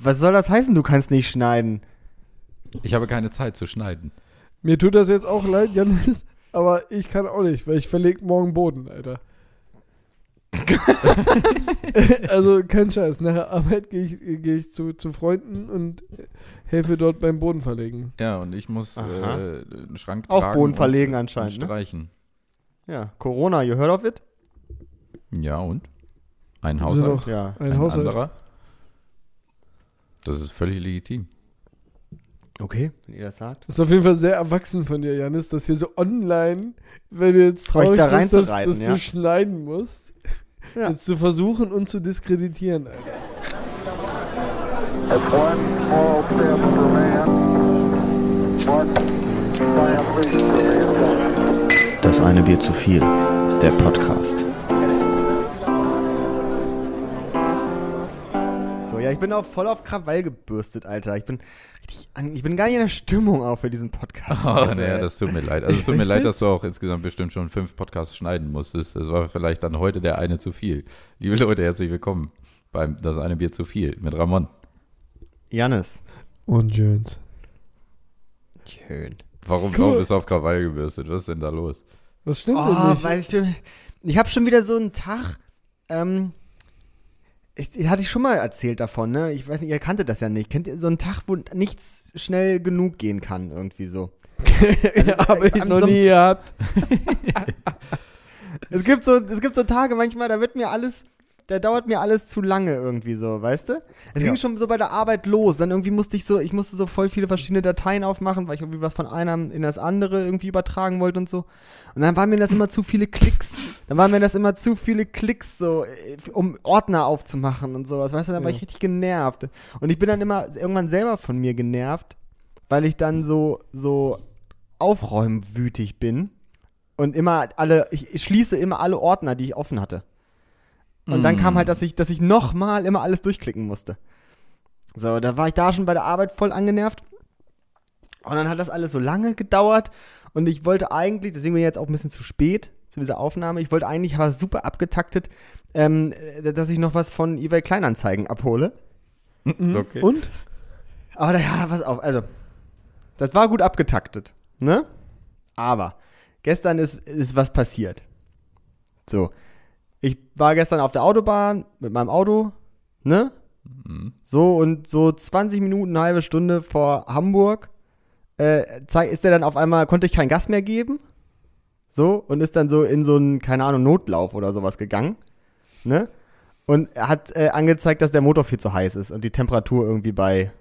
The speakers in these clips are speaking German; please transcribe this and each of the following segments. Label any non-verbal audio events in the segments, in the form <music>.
Was soll das heißen, du kannst nicht schneiden? Ich habe keine Zeit zu schneiden. Mir tut das jetzt auch leid, Janis, aber ich kann auch nicht, weil ich verleg morgen Boden, Alter. <laughs> also kein Scheiß. Nach der Arbeit gehe ich, geh ich zu, zu Freunden und helfe dort beim Boden verlegen. Ja, und ich muss äh, einen Schrank Auch tragen Boden und- verlegen und anscheinend, ne? streichen. Ja, Corona, you heard of it? Ja, und? Ein Haushalt, noch Ja. ein, ein Haushalt? anderer. Das ist völlig legitim. Okay, wenn ihr das sagt. Das ist auf jeden Fall sehr erwachsen von dir, Janis, dass hier so online, wenn du jetzt traurig da bist, dass, dass ja. du schneiden musst, Ja. jetzt zu versuchen und zu diskreditieren, Alter. That's one small step for man, one giant leap for mankind. Das eine Bier zu viel. Der Podcast. Ja, ich bin auch voll auf Krawall gebürstet, Alter. Ich bin richtig an, ich bin gar nicht in der Stimmung auch für diesen Podcast. Oh, Alter, naja, das tut mir leid. Also es tut <laughs> mir leid, dass du auch insgesamt bestimmt schon fünf Podcasts schneiden musstest. Das war vielleicht dann heute der eine zu viel. Liebe Leute, herzlich willkommen beim Das eine Bier zu viel mit Ramon. Janis. Und Jöns. Schön. Warum, Cool. warum bist du auf Krawall gebürstet? Was ist denn da los? Was stimmt denn Oh, nicht? weiß ich schon. Ich habe schon wieder so einen Tag. Ähm, ich, ich- hatte ich schon mal erzählt davon, ne? Ich weiß nicht, ihr kanntet das ja nicht. Kennt ihr so einen Tag, wo nichts schnell genug gehen kann, irgendwie so? <laughs> habe ich noch so- nie gehabt. <laughs> <laughs> Es gibt so, es gibt so Tage manchmal, da wird mir alles, da dauert mir alles zu lange irgendwie so, weißt du? Es Ja. ging schon so bei der Arbeit los, dann irgendwie musste ich so, ich musste so voll viele verschiedene Dateien aufmachen, weil ich irgendwie was von einem in das andere irgendwie übertragen wollte und so. Und dann waren mir das immer zu viele Klicks. Dann waren mir das immer zu viele Klicks, so, äh, um Ordner aufzumachen und sowas, weißt du? Dann war Ja. ich richtig genervt. Und ich bin dann immer irgendwann selber von mir genervt, weil ich dann so, so aufräumwütig bin und immer alle, ich, ich schließe immer alle Ordner, die ich offen hatte. Und dann kam halt, dass ich, dass ich nochmal immer alles durchklicken musste. So, da war ich da schon bei der Arbeit voll angenervt. Und dann hat das alles so lange gedauert. Und ich wollte eigentlich, deswegen bin ich jetzt auch ein bisschen zu spät zu dieser Aufnahme, ich wollte eigentlich, war super abgetaktet, ähm, äh, dass ich noch was von eBay Kleinanzeigen abhole. Okay. Und? Aber da, ja, pass auf, also, das war gut abgetaktet, ne? Aber gestern ist, ist was passiert. So, ich war gestern auf der Autobahn mit meinem Auto, ne? Mhm. So, und so 20 Minuten, eine halbe Stunde vor Hamburg äh, ist der dann auf einmal, konnte ich kein Gas mehr geben. So, und ist dann so in so einen, keine Ahnung, Notlauf oder sowas gegangen. Ne? Und er hat äh, angezeigt, dass der Motor viel zu heiß ist und die Temperatur irgendwie bei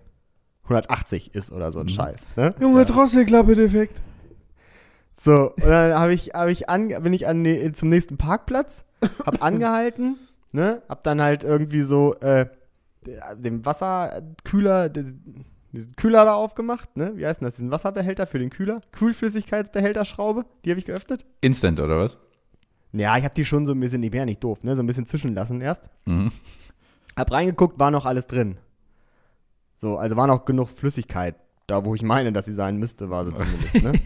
180 ist oder so ein Scheiß. Ne? Junge, Drosselklappe-Defekt. So, und dann habe ich, hab ich an, bin ich an die, zum nächsten Parkplatz, hab <laughs> angehalten, ne, hab dann halt irgendwie so äh, den Wasserkühler, diesen diesen Kühler da aufgemacht, ne, wie heißt denn das, diesen Wasserbehälter für den Kühler, Kühlflüssigkeitsbehälterschraube, die habe ich geöffnet. Instant, oder was? Ja, ich habe die schon so ein bisschen, die wäre nicht doof, ne, so ein bisschen zwischenlassen erst. Mhm. Hab reingeguckt, war noch alles drin. So, also war noch genug Flüssigkeit. Da, wo ich meine, dass sie sein müsste, war so zumindest, ne? <laughs>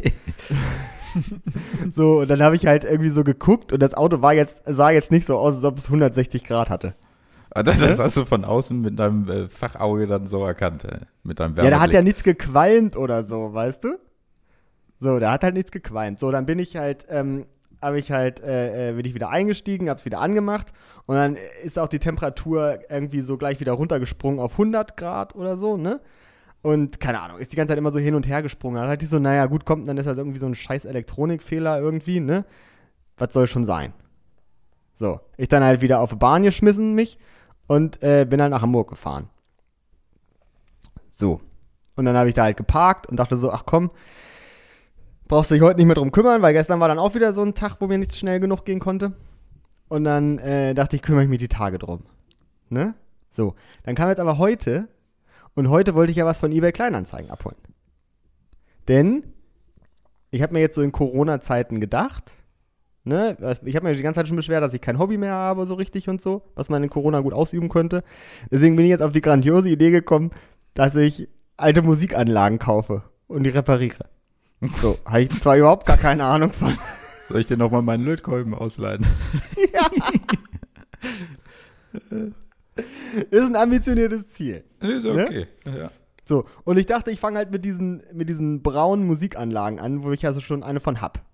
<laughs> so, und dann habe ich halt irgendwie so geguckt und das Auto war jetzt, sah jetzt nicht so aus, als ob es 160 Grad hatte. Ah, Das, das hast du von außen mit deinem äh, Fachauge dann so erkannt, äh, mit deinem Ja, da hat ja nichts gequalmt oder so, weißt du? So, da hat halt nichts gequalmt. So, dann bin ich halt, ähm, habe ich halt, äh, äh, bin ich wieder eingestiegen, hab's wieder angemacht und dann ist auch die Temperatur irgendwie so gleich wieder runtergesprungen auf 100 Grad oder so, ne? Und keine Ahnung, ist die ganze Zeit immer so hin und her gesprungen. Dann hatte ich so, naja, gut, kommt, dann ist das irgendwie so ein scheiß Elektronikfehler irgendwie, ne? Was soll schon sein? So, ich dann halt wieder auf die Bahn geschmissen mich und äh, bin halt nach Hamburg gefahren. So. Und dann habe ich da halt geparkt und dachte so, ach komm, brauchst dich heute nicht mehr drum kümmern, weil gestern war dann auch wieder so ein Tag, wo mir nichts schnell genug gehen konnte. Und dann äh, dachte ich, kümmere ich mich die Tage drum. Ne? So. Dann kam jetzt aber heute und heute wollte ich ja was von eBay Kleinanzeigen abholen. Denn ich habe mir jetzt so in Corona-Zeiten gedacht, ne, ich habe mir die ganze Zeit schon beschwert, dass ich kein Hobby mehr habe, so richtig und so, was man in Corona gut ausüben könnte. Deswegen bin ich jetzt auf die grandiose Idee gekommen, dass ich alte Musikanlagen kaufe und die repariere. So, <laughs> habe ich zwar überhaupt gar keine Ahnung von. Soll ich dir nochmal meinen Lötkolben ausleihen? <laughs> <laughs> <laughs> Ist ein ambitioniertes Ziel. Ist Ne? okay. Ja. So, und ich dachte, ich fange halt mit diesen, mit diesen braunen Musikanlagen an, wo ich also schon eine von hab.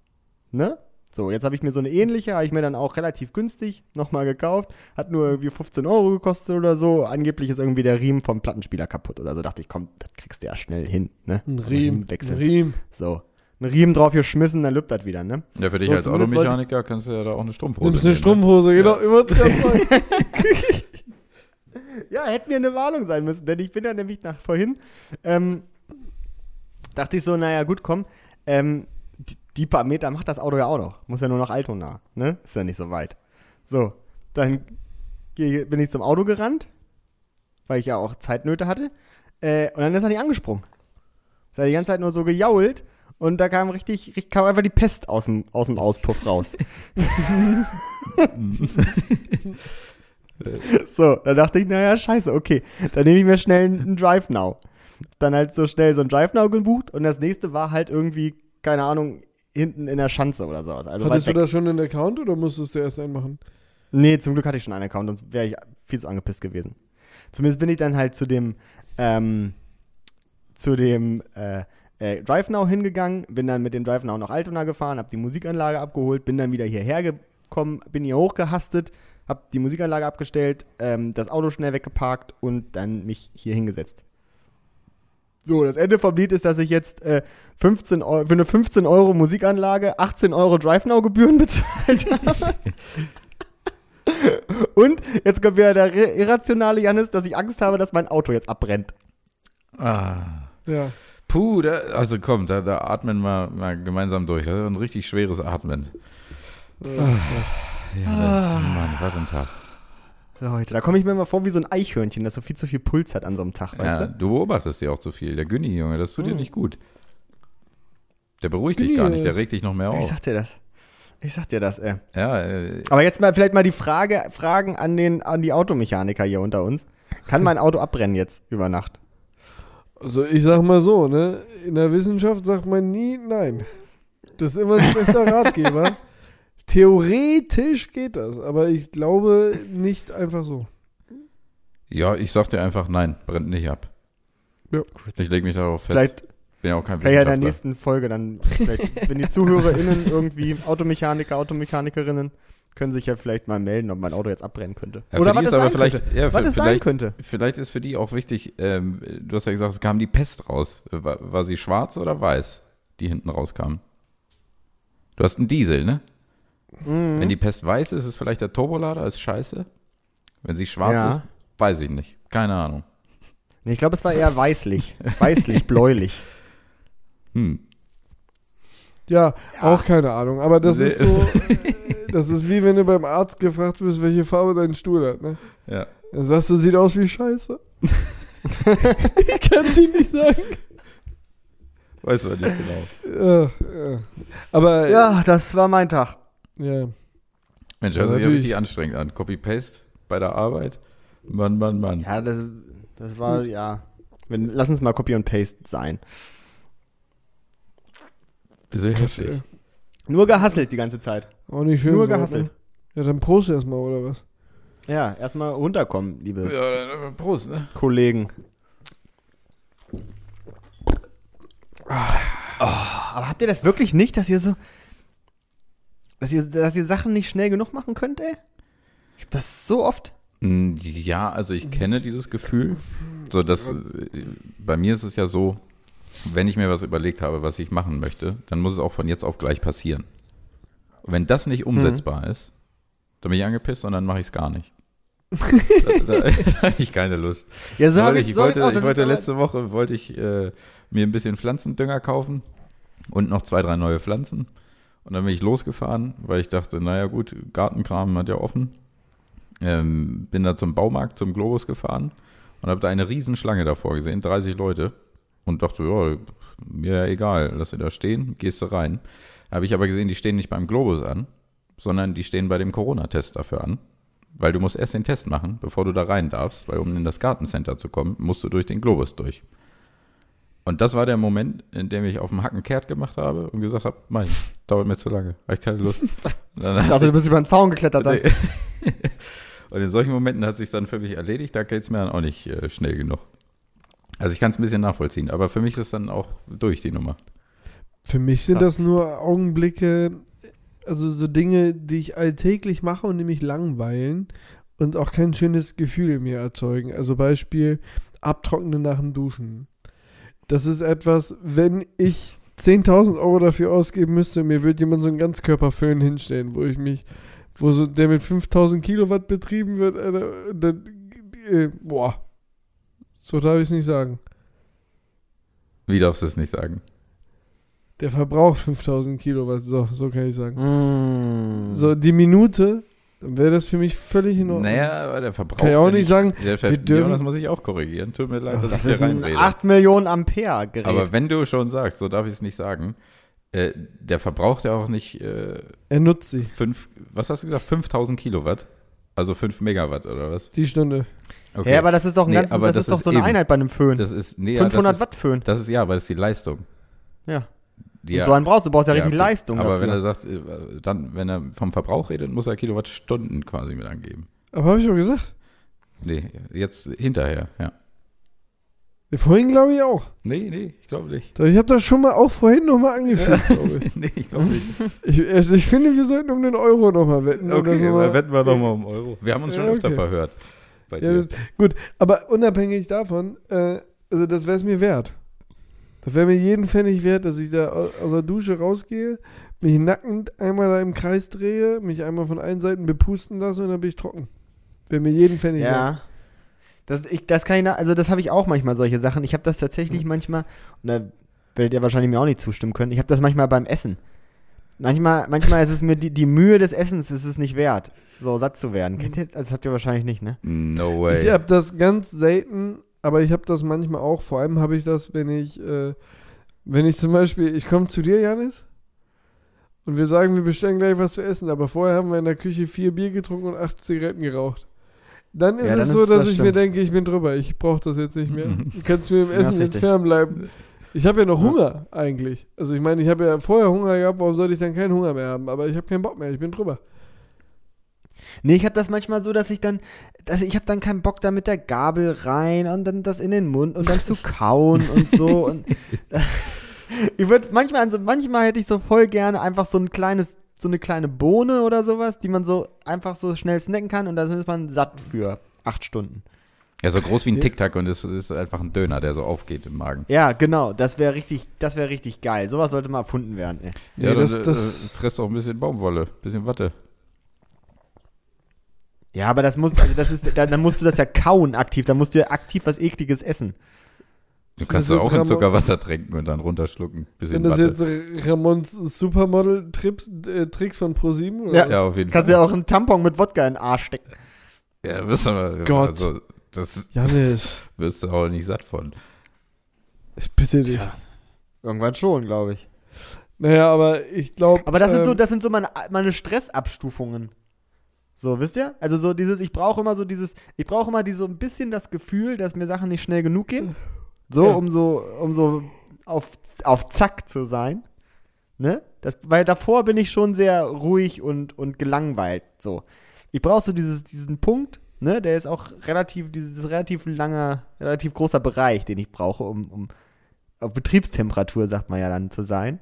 Ne? So, jetzt habe ich mir so eine ähnliche, habe ich mir dann auch relativ günstig nochmal gekauft. Hat nur irgendwie 15 Euro gekostet oder so. Angeblich ist irgendwie der Riemen vom Plattenspieler kaputt oder so. Dachte ich, komm, das kriegst du ja schnell hin. Ne? Ein So, Riemen. Ein. Riemen. So. Ein Riemen drauf geschmissen, dann lübt das wieder, ne? ja, für dich So, als Automechaniker kannst du ja da auch eine Strumpfhose Nimmst eine nehmen, ne? Strumpfhose, genau, übertrieben. <laughs> Ja, hätte mir eine Warnung sein müssen, denn ich bin ja nämlich nach vorhin, ähm, dachte ich so, naja, gut, komm, ähm, die, die paar Meter macht das Auto ja auch noch. Muss ja nur nach Altona, ne? Ist ja nicht so weit. So, dann geh, bin ich zum Auto gerannt, weil ich ja auch Zeitnöte hatte, äh, und dann ist er nicht angesprungen. Ist er die ganze Zeit nur so gejault und da kam richtig, richtig kam einfach die Pest aus dem, aus dem Auspuff raus. <laughs> <laughs> <laughs> <laughs> So, dann dachte ich, naja, scheiße, okay. Dann nehme ich mir schnell einen Drive Now. Dann halt so schnell so ein Drive Now gebucht und das nächste war halt irgendwie, keine Ahnung, hinten in der Schanze oder sowas. Also Hattest du da schon einen Account oder musstest du erst einen machen? Nee, zum Glück hatte ich schon einen Account, sonst wäre ich viel zu angepisst gewesen. Zumindest bin ich dann halt zu dem, ähm, zu dem äh, äh, Drive Now hingegangen, bin dann mit dem Drive Now nach Altona gefahren, habe die Musikanlage abgeholt, bin dann wieder hierher gekommen, bin hier hochgehastet, habe die Musikanlage abgestellt, ähm, das Auto schnell weggeparkt und dann mich hier hingesetzt. So, das Ende vom Lied ist, dass ich jetzt äh, 15 Euro, für eine 15 Euro Musikanlage 18 Euro Drive Now Gebühren <laughs> bezahlt habe. Und jetzt kommt wieder der ir- irrationale Jannis, dass ich Angst habe, dass mein Auto jetzt abbrennt. Ah. Ja. Puh, da, also komm, da, da atmen wir mal gemeinsam durch. Das ist ein richtig schweres Atmen. Äh, Ja, das, Mann, was ein Tag. Leute, da komme ich mir immer vor wie so ein Eichhörnchen, das so viel zu viel Puls hat an so einem Tag, weißt Ja, du? du beobachtest dir auch zu viel. Der Günni, Junge, das tut dir Hm. nicht gut. Der beruhigt dich Günni gar nicht, der regt dich noch mehr Ich auf. sag dir das. Ich sag dir das, ey. Ja, äh, Aber jetzt mal vielleicht mal die Frage, Fragen an, den, an die Automechaniker hier unter uns. Kann mein Auto abbrennen jetzt über Nacht? Also ich sag mal so, ne? In der Wissenschaft sagt man nie nein. Das ist immer ein schlechter Ratgeber. <laughs> Theoretisch geht das, aber ich glaube nicht einfach so. ja, ich sag dir einfach, nein, brennt nicht ab. Ja. Ich lege mich darauf fest. Vielleicht bin ja auch kein ich ja in der nächsten Folge dann, vielleicht, wenn die ZuhörerInnen irgendwie Automechaniker, Automechanikerinnen, können sich ja vielleicht mal melden, ob mein Auto jetzt abbrennen könnte. Ja, Oder was es sein vielleicht, könnte. ja, Was es sein vielleicht, könnte. vielleicht ist für die auch wichtig, ähm, du hast ja gesagt, es kam die Pest raus. War, war sie schwarz oder weiß, die hinten rauskam? Du hast einen Diesel, ne? Mhm. Wenn die Pest weiß ist, ist vielleicht der Turbolader, ist scheiße. Wenn sie schwarz Ja. ist, weiß ich nicht. Keine Ahnung. Nee, ich glaube, es war eher weißlich. weißlich, bläulich. <laughs> Hm. Ja, auch keine Ahnung. Aber das ist Nee. so, äh, <laughs> das ist wie wenn du beim Arzt gefragt wirst, welche Farbe dein Stuhl hat. Ne? Ja. Dann sagst du, sieht aus wie Scheiße. <laughs> ich kann sie nicht sagen. Weiß man nicht genau. Äh, ja. Aber Ja, das war mein Tag. Ja. Mensch, hört sich ja natürlich. richtig anstrengend an. Copy-Paste bei der Arbeit. Mann, Mann, Mann. Ja, das, das war, ja. Wenn, lass uns mal Copy und Paste sein. Bisschen Gott, heftig. Nur gehasselt die ganze Zeit. Auch nicht schön. Nur so, gehasselt. Ne? Ja, dann Prost erstmal, oder was? Ja, erstmal runterkommen, liebe Ja, dann, äh, Prost, ne? Kollegen. aber habt ihr das wirklich nicht, dass ihr so. Dass ihr, dass ihr Sachen nicht schnell genug machen könnt, ey? Ich hab das so oft. Ja, also ich kenne dieses Gefühl. So, dass, äh, bei mir ist es ja so, wenn ich mir was überlegt habe, was ich machen möchte, dann muss es auch von jetzt auf gleich passieren. Und wenn das nicht umsetzbar ist, dann bin ich angepisst und dann mache ich es gar nicht. <laughs> da, da, da habe ich keine Lust. Ja, so ich, ich, so wollte, auch. ich wollte letzte Woche wollte ich äh, mir ein bisschen Pflanzendünger kaufen und noch zwei, drei neue Pflanzen. Und dann bin ich losgefahren, weil ich dachte, naja gut, Gartenkram hat ja offen. Ähm, bin da zum Baumarkt, zum Globus gefahren und habe da eine Riesenschlange davor gesehen, 30 Leute. Und dachte, ja, mir egal, lass sie da stehen, gehst du rein. Habe ich aber gesehen, die stehen nicht beim Globus an, sondern die stehen bei dem Corona-Test dafür an. Weil du musst erst den Test machen, bevor du da rein darfst, weil um in das Gartencenter zu kommen, musst du durch den Globus durch. Und das war der Moment, in dem ich auf dem Hacken kehrt gemacht habe und gesagt habe, mein, dauert mir zu lange, habe ich keine Lust. <laughs> Also, du bist über den Zaun geklettert dann. Nee. <laughs> Und in solchen Momenten hat sich dann für mich erledigt, da geht es mir dann auch nicht äh, schnell genug. Also ich kann es ein bisschen nachvollziehen, aber für mich ist dann auch durch die Nummer. Für mich sind das nur Augenblicke, also so Dinge, die ich alltäglich mache und die mich langweilen und auch kein schönes Gefühl in mir erzeugen. Also Beispiel Abtrocknen nach dem Duschen. Das ist etwas, wenn ich 10.000 Euro dafür ausgeben müsste, mir würde jemand so einen Ganzkörperföhn hinstellen, wo ich mich, wo so der mit 5000 Kilowatt betrieben wird, Alter, dann, äh, boah, so darf ich es nicht sagen. Wie darfst du es nicht sagen? Der verbraucht 5000 Kilowatt, so, so kann ich sagen. Mm. So, die Minute, dann wäre das für mich völlig in Ordnung. Naja, aber der Verbrauch. Kann ich auch nicht sagen, Der wir dürfen- das muss ich auch korrigieren. Tut mir leid, dass Das ich ist ein reinrede. 8 Millionen Ampere Gerät. Aber wenn du schon sagst, so darf ich es nicht sagen, äh, der verbraucht ja auch nicht äh, Er nutzt sie, fünf, was hast du gesagt, 5000 Kilowatt? Also 5 Megawatt oder was? die Stunde. Okay. Ja, aber das ist doch, ein Nee, ganz, aber das das ist doch ist so eine eben- Einheit bei einem Föhn. das ist, nee, ja, 500 das ist, Watt Föhn. Das ist ja, aber das ist die Leistung. Ja. Die Und so einen brauchst du, du brauchst ja, ja, richtig okay. Leistung Aber dafür. wenn er sagt, äh, dann, wenn er vom Verbrauch redet, muss er Kilowattstunden quasi mit angeben. Aber habe ich doch gesagt. Nee, jetzt hinterher, ja. Vorhin glaube ich auch. Nee, nee, ich glaube nicht. Ich habe das schon mal auch vorhin nochmal angeführt, glaube ich. <laughs> nee, ich glaube nicht. ich. also Ich finde, wir sollten um den Euro nochmal wetten. das Okay, mal- wetten wir doch mal um Euro. Wir haben uns schon Ja, öfter okay. verhört. Bei Ja, gut, aber unabhängig davon, äh, also das wäre es mir wert. Das wäre mir jeden Pfennig wert, dass ich da au- aus der Dusche rausgehe, mich nackend einmal da im Kreis drehe, mich einmal von allen Seiten bepusten lasse und dann bin ich trocken. Wäre mir jeden Pfennig wert. Ja. Das, ich, das kann ich, na- also das habe ich auch manchmal solche Sachen. Ich habe das tatsächlich manchmal, und da werdet ihr wahrscheinlich mir auch nicht zustimmen können, ich habe das manchmal beim Essen. Manchmal, manchmal ist es mir die, die Mühe des Essens ist es nicht wert, so satt zu werden. Kennt ihr, das habt ihr wahrscheinlich nicht, ne? No way. Ich habe das ganz selten, aber ich habe das manchmal auch. Vor allem habe ich das, wenn ich, äh, wenn ich zum Beispiel, ich komme zu dir, Janis, und wir sagen, wir bestellen gleich was zu essen, aber vorher haben wir in der Küche vier Bier getrunken und acht Zigaretten geraucht. Dann ist Ja, es dann so, ist dass das ich mir stimmt. denke, ich bin drüber, ich brauche das jetzt nicht mehr. Du <laughs> kannst mir im Essen jetzt fernbleiben. Ich habe ja noch. Hunger eigentlich. Also ich meine, ich habe ja vorher Hunger gehabt, warum sollte ich dann keinen Hunger mehr haben? Aber ich habe keinen Bock mehr, ich bin drüber. Nee, ich habe das manchmal so, dass ich dann, dass ich habe dann keinen Bock da mit der Gabel rein und dann das in den Mund und dann zu <laughs> kauen und so. Und <laughs> ich würde manchmal, also manchmal hätte ich so voll gerne einfach so ein kleines, so eine kleine Bohne oder sowas, die man so einfach so schnell snacken kann und da ist man satt für acht Stunden. ja, so groß wie ein Tic-Tac und es ist einfach ein Döner, der so aufgeht im Magen. Ja, genau, das wäre richtig, das wäre richtig geil. Sowas sollte mal erfunden werden. Ey. Ja, Nee, das, das- das, das- frisst auch ein bisschen Baumwolle, ein bisschen Watte. Ja, aber das muss, also das ist, dann, dann musst du das ja kauen aktiv, dann musst du ja aktiv was ekliges essen. Du kannst auch in Zuckerwasser tränken und dann runterschlucken. Bisschen Sind das jetzt Ramons Supermodel-Tricks äh, Tricks von ProSieben? Ja. ja, auf jeden Kannst Fall. ja auch einen Tampon mit Wodka in den Arsch stecken. Ja, wirst du, Gott. Also, das Janis, <laughs> wirst du auch nicht satt von. ich bitte dich. Irgendwann schon, glaube ich. Naja, aber ich glaube. Aber das sind so, ähm, das sind so meine, meine Stressabstufungen. So, wisst ihr? Also so dieses, ich brauche immer so dieses, ich brauche immer die, so ein bisschen das Gefühl, dass mir Sachen nicht schnell genug gehen. So, Ja. um so, um so auf, auf Zack zu sein. Ne? Das, weil davor bin ich schon sehr ruhig und, und gelangweilt. So. Ich brauche so dieses, diesen Punkt, ne? Der ist auch relativ, dieses relativ langer, relativ großer Bereich, den ich brauche, um, um auf Betriebstemperatur, sagt man ja dann, zu sein.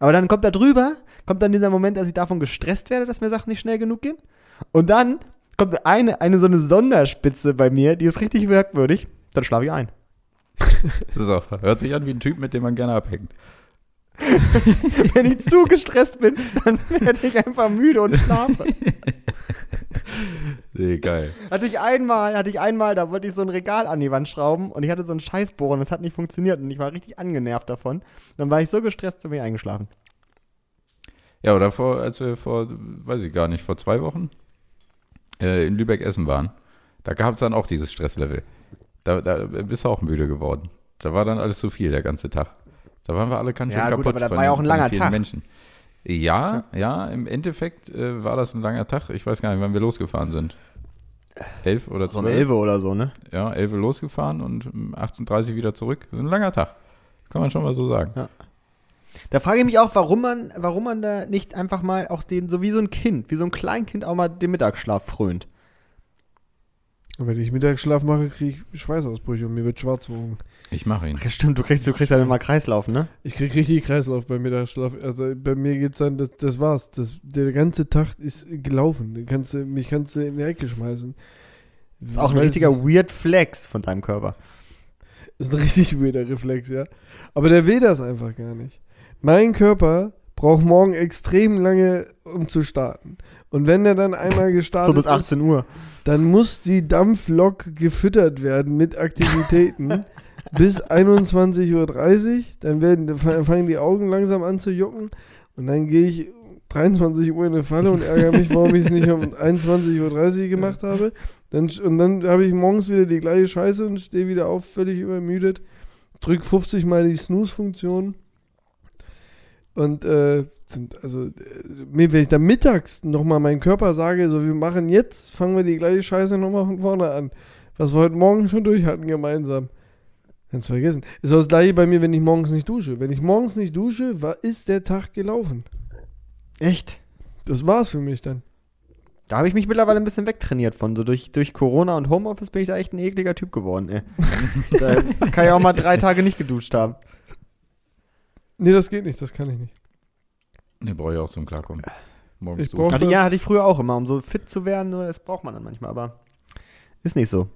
Aber dann kommt da drüber, kommt dann dieser Moment, dass ich davon gestresst werde, dass mir Sachen nicht schnell genug gehen. Und dann kommt eine, eine so eine Sonderspitze bei mir, die ist richtig merkwürdig. Dann schlafe ich ein. Das ist auch, hört sich an wie ein Typ, mit dem man gerne abhängt. <laughs> Wenn ich zu gestresst bin, dann werde ich einfach müde und schlafe. <laughs> Nee, geil. Hatte ich einmal, hatte ich einmal, da wollte ich so ein Regal an die Wand schrauben und ich hatte so einen Scheißbohren, das hat nicht funktioniert und ich war richtig angenervt davon. Dann war ich so gestresst, bin ich eingeschlafen. Ja, oder vor, als wir vor, weiß ich gar nicht, vor zwei Wochen äh, in Lübeck essen waren, da gab es dann auch dieses Stresslevel. Da, da bist du auch müde geworden. Da war dann alles zu viel, der ganze Tag. Da waren wir alle ganz schön Ja, gut, kaputt aber das von war ja auch ein langer Tag. Menschen. Ja, ja, im Endeffekt äh, war das ein langer Tag. Ich weiß gar nicht, wann wir losgefahren sind. Elf oder So zwölf? eine Elfe oder so, ne? Ja, elf losgefahren und um 18.30 Uhr wieder zurück. Das ist ein langer Tag. Kann man schon mal so sagen. Da frage ich mich auch, warum man, warum man da nicht einfach mal auch den, so wie so ein Kind, wie so ein Kleinkind auch mal den Mittagsschlaf frönt. Und wenn ich Mittagsschlaf mache, kriege ich Schweißausbrüche und mir wird schwarz vor Augen. Ich mache ihn. Ja, stimmt, du kriegst, du kriegst ja immer Kreislauf, ne? Ich kriege richtig Kreislauf beim Mittagsschlaf. Also bei mir geht's dann, das, das war's. Das, der ganze Tag ist gelaufen. Du kannst, mich kannst du in die Ecke schmeißen. Das ist auch ein richtiger Weird Flex von deinem Körper. Das ist ein richtig weirder Reflex, ja. Aber der will das einfach gar nicht. Mein Körper braucht morgen extrem lange, um zu starten. Und wenn er dann einmal gestartet So bis ist, 18 Uhr. dann muss die Dampflok gefüttert werden mit Aktivitäten <laughs> bis 21.30 Uhr. Dann werden, dann fangen die Augen langsam an zu jucken. Und dann gehe ich 23 Uhr in eine Falle und ärgere mich, warum ich es nicht um <laughs> 21.30 Uhr gemacht habe. Dann, und dann habe ich morgens wieder die gleiche Scheiße und stehe wieder auf, völlig übermüdet. Drück 50 Mal die Snooze-Funktion. Und äh, sind- also, äh, wenn ich dann mittags nochmal meinem Körper sage, so wir machen jetzt, fangen wir die gleiche Scheiße nochmal von vorne an. Was wir heute Morgen schon durch hatten gemeinsam. Du vergessen. Ist auch das gleiche bei mir, wenn ich morgens nicht dusche. Wenn ich morgens nicht dusche, war, ist der Tag gelaufen. Echt? Das war's für mich dann. Da habe ich mich mittlerweile ein bisschen wegtrainiert von. So durch, durch Corona und Homeoffice bin ich da echt ein ekliger Typ geworden, ey. <laughs> da kann ich auch mal drei Tage nicht geduscht haben. Nee, das geht nicht, das kann ich nicht. Ne, brauche ich auch zum Klarkommen. Morgens Ich brauch- Hatte, ja, hatte ich früher auch immer, um so fit zu werden. nur Das braucht man dann manchmal, aber ist nicht so.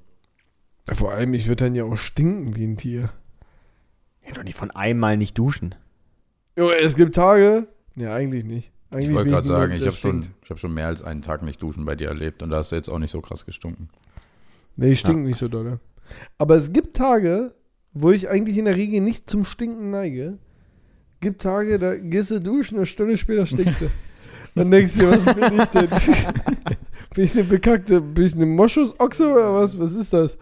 Ja, vor allem, ich würde dann ja auch stinken wie ein Tier. Ja, doch nicht von einmal nicht duschen. Jo, es gibt Tage. Nee, eigentlich nicht. Eigentlich Ich wollte gerade sagen, ich habe schon, ich hab schon mehr als einen Tag nicht duschen bei dir erlebt und da hast du jetzt auch nicht so krass gestunken. Nee, ich stink nicht so doll. Aber es gibt Tage, wo ich eigentlich in der Regel nicht zum Stinken neige. Gibt Tage, da gehst du duschen eine Stunde später stinkst du. Dann denkst du dir, was bin ich denn? <laughs> bin ich eine bekackte, bin ich eine Moschusochse oder was? Was ist das?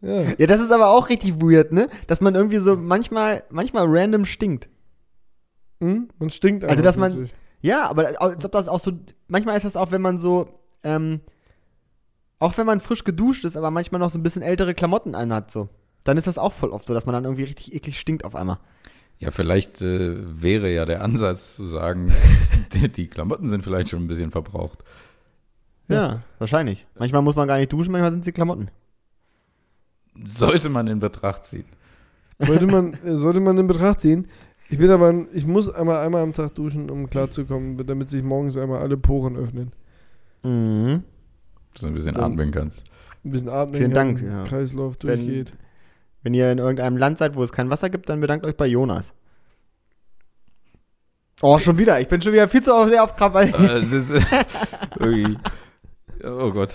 Ja. Ja, das ist aber auch richtig weird, ne? Dass man irgendwie so manchmal, manchmal random stinkt. Hm? Man stinkt Also, dass man-. Ja, aber als ob das auch so, manchmal ist das auch, wenn man so, ähm, auch wenn man frisch geduscht ist, aber manchmal noch so ein bisschen ältere Klamotten anhat, so. Dann ist das auch voll oft so, dass man dann irgendwie richtig eklig stinkt auf einmal. Ja, vielleicht äh, wäre ja der Ansatz zu sagen, <laughs> die, die Klamotten sind vielleicht schon ein bisschen verbraucht. Ja, wahrscheinlich. Manchmal muss man gar nicht duschen, manchmal sind es die Klamotten. Sollte man in Betracht ziehen. Sollte man, <laughs> äh, sollte man in Betracht ziehen. Ich bin aber, ich muss einmal, einmal am Tag duschen, um klarzukommen, damit sich morgens einmal alle Poren öffnen. Mhm. Dass du ein bisschen Dann- atmen kannst. Ein bisschen atmen Vielen kann, Dank, ja. Kreislauf durchgeht. Wenn ihr in irgendeinem Land seid, wo es kein Wasser gibt, dann bedankt euch bei Jonas. Oh, schon wieder. Ich bin schon wieder viel zu sehr auf Krawall. Äh, <laughs> irgendwie, oh Gott.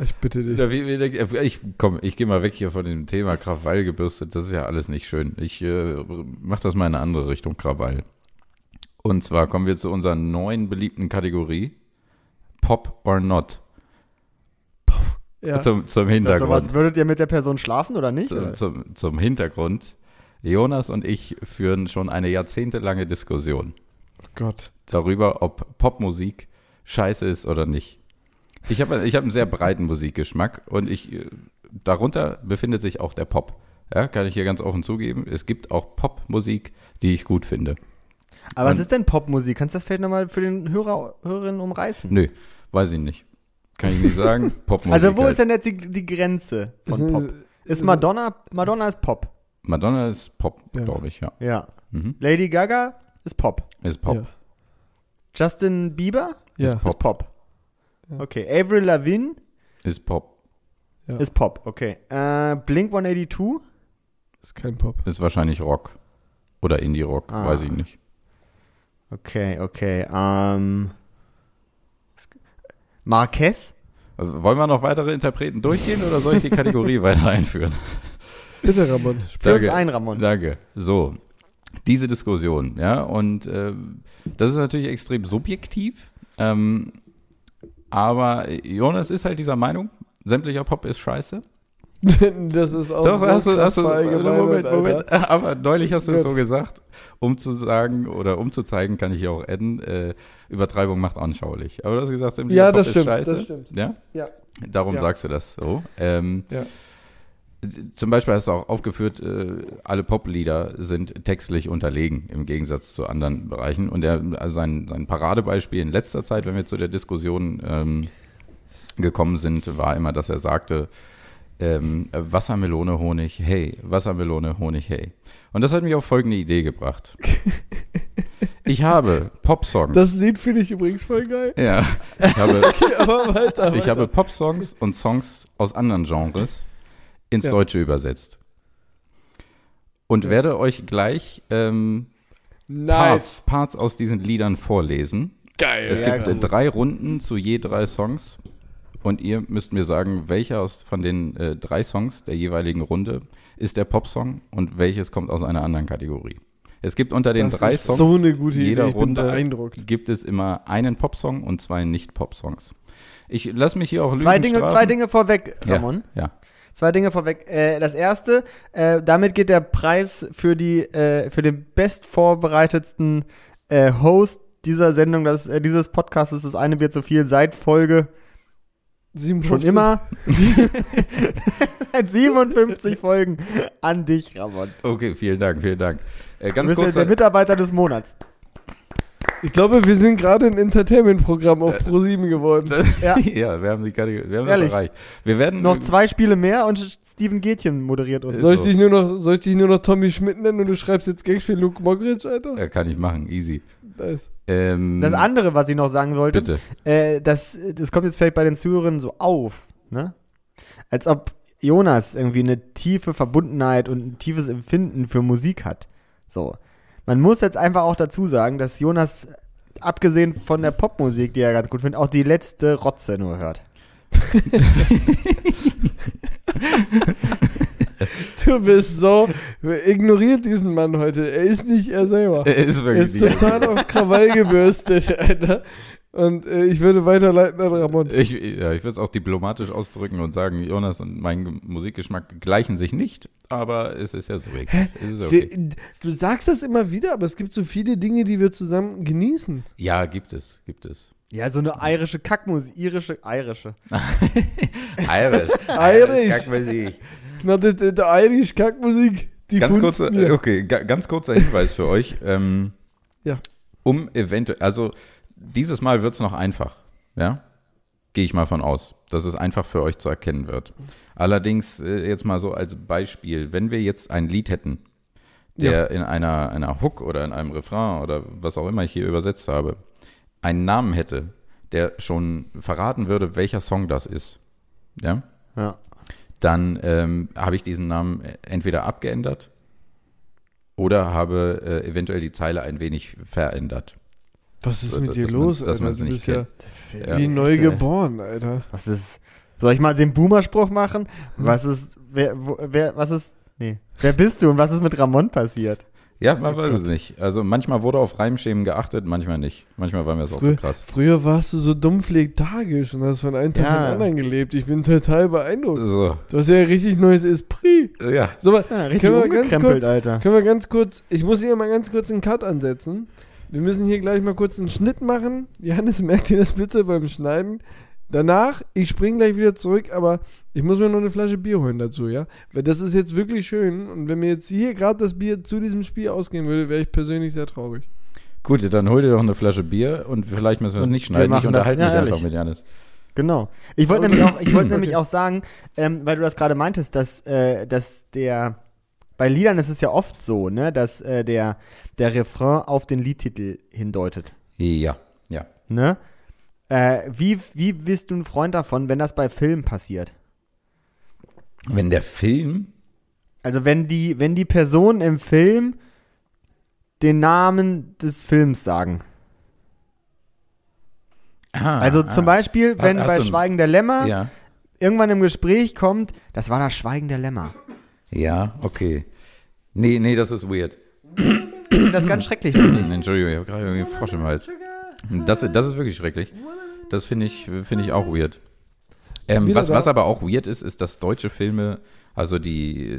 Ich bitte dich. Ja, wie, wie, ich komm, ich gehe mal weg hier von dem Thema Krawall gebürstet. Das ist ja alles nicht schön. Ich äh, mach das mal in eine andere Richtung Krawall. Und zwar kommen wir zu unserer neuen beliebten Kategorie Pop or Not. Ja. Zum, zum Ist das sowas, Hintergrund. würdet ihr mit der Person schlafen oder nicht? Zum, Oder? zum, zum Hintergrund. Jonas und ich führen schon eine jahrzehntelange Diskussion Oh Gott. darüber, ob Popmusik scheiße ist oder nicht. Ich habe ich hab einen sehr breiten Musikgeschmack und ich äh, darunter befindet sich auch der Pop. Ja, kann ich hier ganz offen zugeben. Es gibt auch Popmusik, die ich gut finde. Aber was Und- ist denn Popmusik? Kannst du das vielleicht nochmal für den Hörer, Hörerinnen umreißen? Nö, weiß ich nicht. Kann ich nicht sagen. <laughs> Popmusik. Also wo halt. ist denn jetzt die, die Grenze Ist von eine- Pop? Ist Madonna, Madonna ist Pop. Madonna ist Pop, Ja. glaube ich, ja. Ja. Mhm. Lady Gaga ist Pop. Ist Pop. Ja. Justin Bieber Ja. Ist Pop. ist Pop. Ja. Okay. Avril Lavigne Ist Pop. Ja. ist Pop. Okay. Äh, Blink 182 Ist kein Pop. Ist wahrscheinlich Rock. Oder Indie-Rock, Ah. weiß ich nicht. Okay, okay. Ähm, Marquez? Äh, Wollen wir noch weitere Interpreten durchgehen oder soll ich die Kategorie <laughs> weiter einführen? Bitte, Ramon. Für uns ein, Ramon. Danke. So, diese Diskussion, ja, und ähm, das ist natürlich extrem subjektiv, ähm, aber Jonas ist halt dieser Meinung, sämtlicher Pop ist scheiße. <laughs> das ist auch Doch, so hast du, hast du, Moment, Moment, Alter. <laughs> aber neulich hast du es so gesagt, um zu sagen oder um zu zeigen, kann ich hier auch adden, äh, Übertreibung macht anschaulich. Aber du hast gesagt, sämtlicher Ja, das ist stimmt, scheiße. das stimmt. Ja? Ja. Darum Ja. sagst du das so. Ähm, Ja. Zum Beispiel hast du auch aufgeführt, äh, alle Poplieder sind textlich unterlegen im Gegensatz zu anderen Bereichen. Und er, also sein, sein Paradebeispiel in letzter Zeit, wenn wir zu der Diskussion ähm, gekommen sind, war immer, dass er sagte, ähm, Wassermelone, Honig, hey, Wassermelone, Honig, hey. Und das hat mich auf folgende Idee gebracht. <laughs> Ich habe Popsongs. Das Lied finde ich übrigens voll geil. ja, ich habe, <laughs> Okay, aber weiter. ich weiter. habe Popsongs und Songs aus anderen Genres ins Ja. Deutsche übersetzt. Und Ja. werde euch gleich ähm, nice. Parts, Parts aus diesen Liedern vorlesen. Geil. Es Ja, gibt gut. drei Runden zu je drei Songs. Und ihr müsst mir sagen, welcher aus, von den äh, drei Songs der jeweiligen Runde ist der Popsong und welches kommt aus einer anderen Kategorie. Es gibt unter den Das drei ist Songs so eine gute Idee. jeder Runde beeindruckt. gibt es immer einen Popsong und zwei Nicht-Pop-Songs. Ich lasse mich hier auch Zwei Lügen Dinge, strafen. zwei Dinge vorweg, Ja, Ramon. Ja. Zwei Dinge vorweg. Äh, das erste, äh, damit geht der Preis für die äh, für den bestvorbereitetsten Host dieser Sendung, das, dieses Podcasts, das eine wird so viel seit Folge schon 57. immer <laughs> seit 57 Folgen an dich, Ramon. Okay, vielen Dank, vielen Dank. Äh, Du ganz bist ja kurz. der Mitarbeiter des Monats. Ich glaube, wir sind gerade ein Entertainment-Programm auf Pro7 geworden. Ja. <laughs> ja. wir haben, die Kategorie, wir haben das erreicht. Wir werden Noch zwei Spiele mehr und Steven Gätchen moderiert uns. Soll ich, so. dich nur noch, soll ich dich nur noch Tommy Schmidt nennen und du schreibst jetzt Gags für Luke Mockridge, Alter? Äh, kann ich machen, easy. Nice. Ähm, Das andere, was ich noch sagen wollte, Bitte. äh, das, das kommt jetzt vielleicht bei den Zuhörern so auf, ne? Als ob Jonas irgendwie eine tiefe Verbundenheit und ein tiefes Empfinden für Musik hat. So. Man muss jetzt einfach auch dazu sagen, dass Jonas, abgesehen von der Popmusik, die er ganz gut findet, auch die letzte Rotze nur hört. <laughs> <laughs> <laughs> Du bist so. Ignoriert diesen Mann heute. Er ist nicht er selber. Er ist Er wirklich ist nicht- total auf Krawall gebürstet, <laughs> Alter. Und äh, ich würde weiterleiten an Ramon. Ich, ja, ich würde es auch diplomatisch ausdrücken und sagen, Jonas und mein Ge- Musikgeschmack gleichen sich nicht, aber es ist ja so wirklich. Es ist okay. Wir, du sagst das immer wieder, aber es gibt so viele Dinge, die wir zusammen genießen. Ja, gibt es, gibt es. Ja, so eine irische Kackmusik, irische, irische. <laughs> Irish. Irish. Kackmusik. Na, die, die Irish Kackmusik, die Ganz kurzer, mir. okay, ga, ganz kurzer Hinweis für euch. Ähm, Ja. Um eventuell, also dieses Mal wird es noch einfach, ja? Gehe ich mal von aus, dass es einfach für euch zu erkennen wird. Allerdings äh, jetzt mal so als Beispiel, wenn wir jetzt ein Lied hätten, der in einer, einer Hook oder in einem Refrain oder was auch immer ich hier übersetzt habe, einen Namen hätte, der schon verraten würde, welcher Song das ist, ja? Ja. Dann ähm, habe ich diesen Namen entweder abgeändert oder habe äh, eventuell die Zeile ein wenig verändert. Was ist So, mit dass dir los, dass Alter? man's Du nicht bist ja kennt. Ja. wie neu geboren, Alter. Was ist. Soll ich mal den Boomer-Spruch machen? Was ist. Wer, wo, wer, was ist. Nee. Wer bist du und was ist mit Ramon passiert? Ja, man weiß es nicht. Also manchmal wurde auf Reimschemen geachtet, manchmal nicht. Manchmal war mir das auch Früher, zu krass. früher warst du so dumpf lethargisch und hast von einem Tag Ja. in den anderen gelebt. Ich bin total beeindruckt. So, Du hast ja ein richtig neues Esprit. ja. So, Ja, richtig Können wir ganz umgekrempelt, kurz- Alter. können wir ganz kurz, ich muss hier mal ganz kurz einen Cut ansetzen. Wir müssen hier gleich mal kurz einen Schnitt machen. Johannes, merkt ihr das bitte beim Schneiden? Danach, ich springe gleich wieder zurück, aber ich muss mir noch eine Flasche Bier holen dazu, ja? Weil das ist jetzt wirklich schön. Und wenn mir jetzt hier gerade das Bier zu diesem Spiel ausgehen würde, wäre ich persönlich sehr traurig. Gut, dann hol dir doch eine Flasche Bier und vielleicht müssen wir es nicht schneiden. Ich machen das- unterhalte ja, mich einfach ehrlich. mit Janis. Genau. Ich wollte nämlich auch, ich wollte <laughs> nämlich Okay. auch sagen, ähm, weil du das gerade meintest, dass, äh, dass der bei Liedern ist es ja oft so, ne, dass äh, der, der Refrain auf den Liedtitel hindeutet. Ja, ja. Ne? Äh, wie, wie bist du ein Freund davon, wenn das bei Filmen passiert? Wenn der Film Also wenn die, wenn die Personen im Film den Namen des Films sagen. Ah, Also zum ah, Beispiel, wenn hast bei Schweigen der Lämmer Ja, irgendwann im Gespräch kommt, das war das Schweigen der Lämmer. ja, okay. Nee, nee, das ist weird. Ich finde das ganz schrecklich. Entschuldigung, ich habe gerade irgendwie Frosch im Hals. Das, das ist wirklich schrecklich. Das finde ich, finde ich auch weird. Ähm, was, was aber auch weird ist, ist, dass deutsche Filme, also die,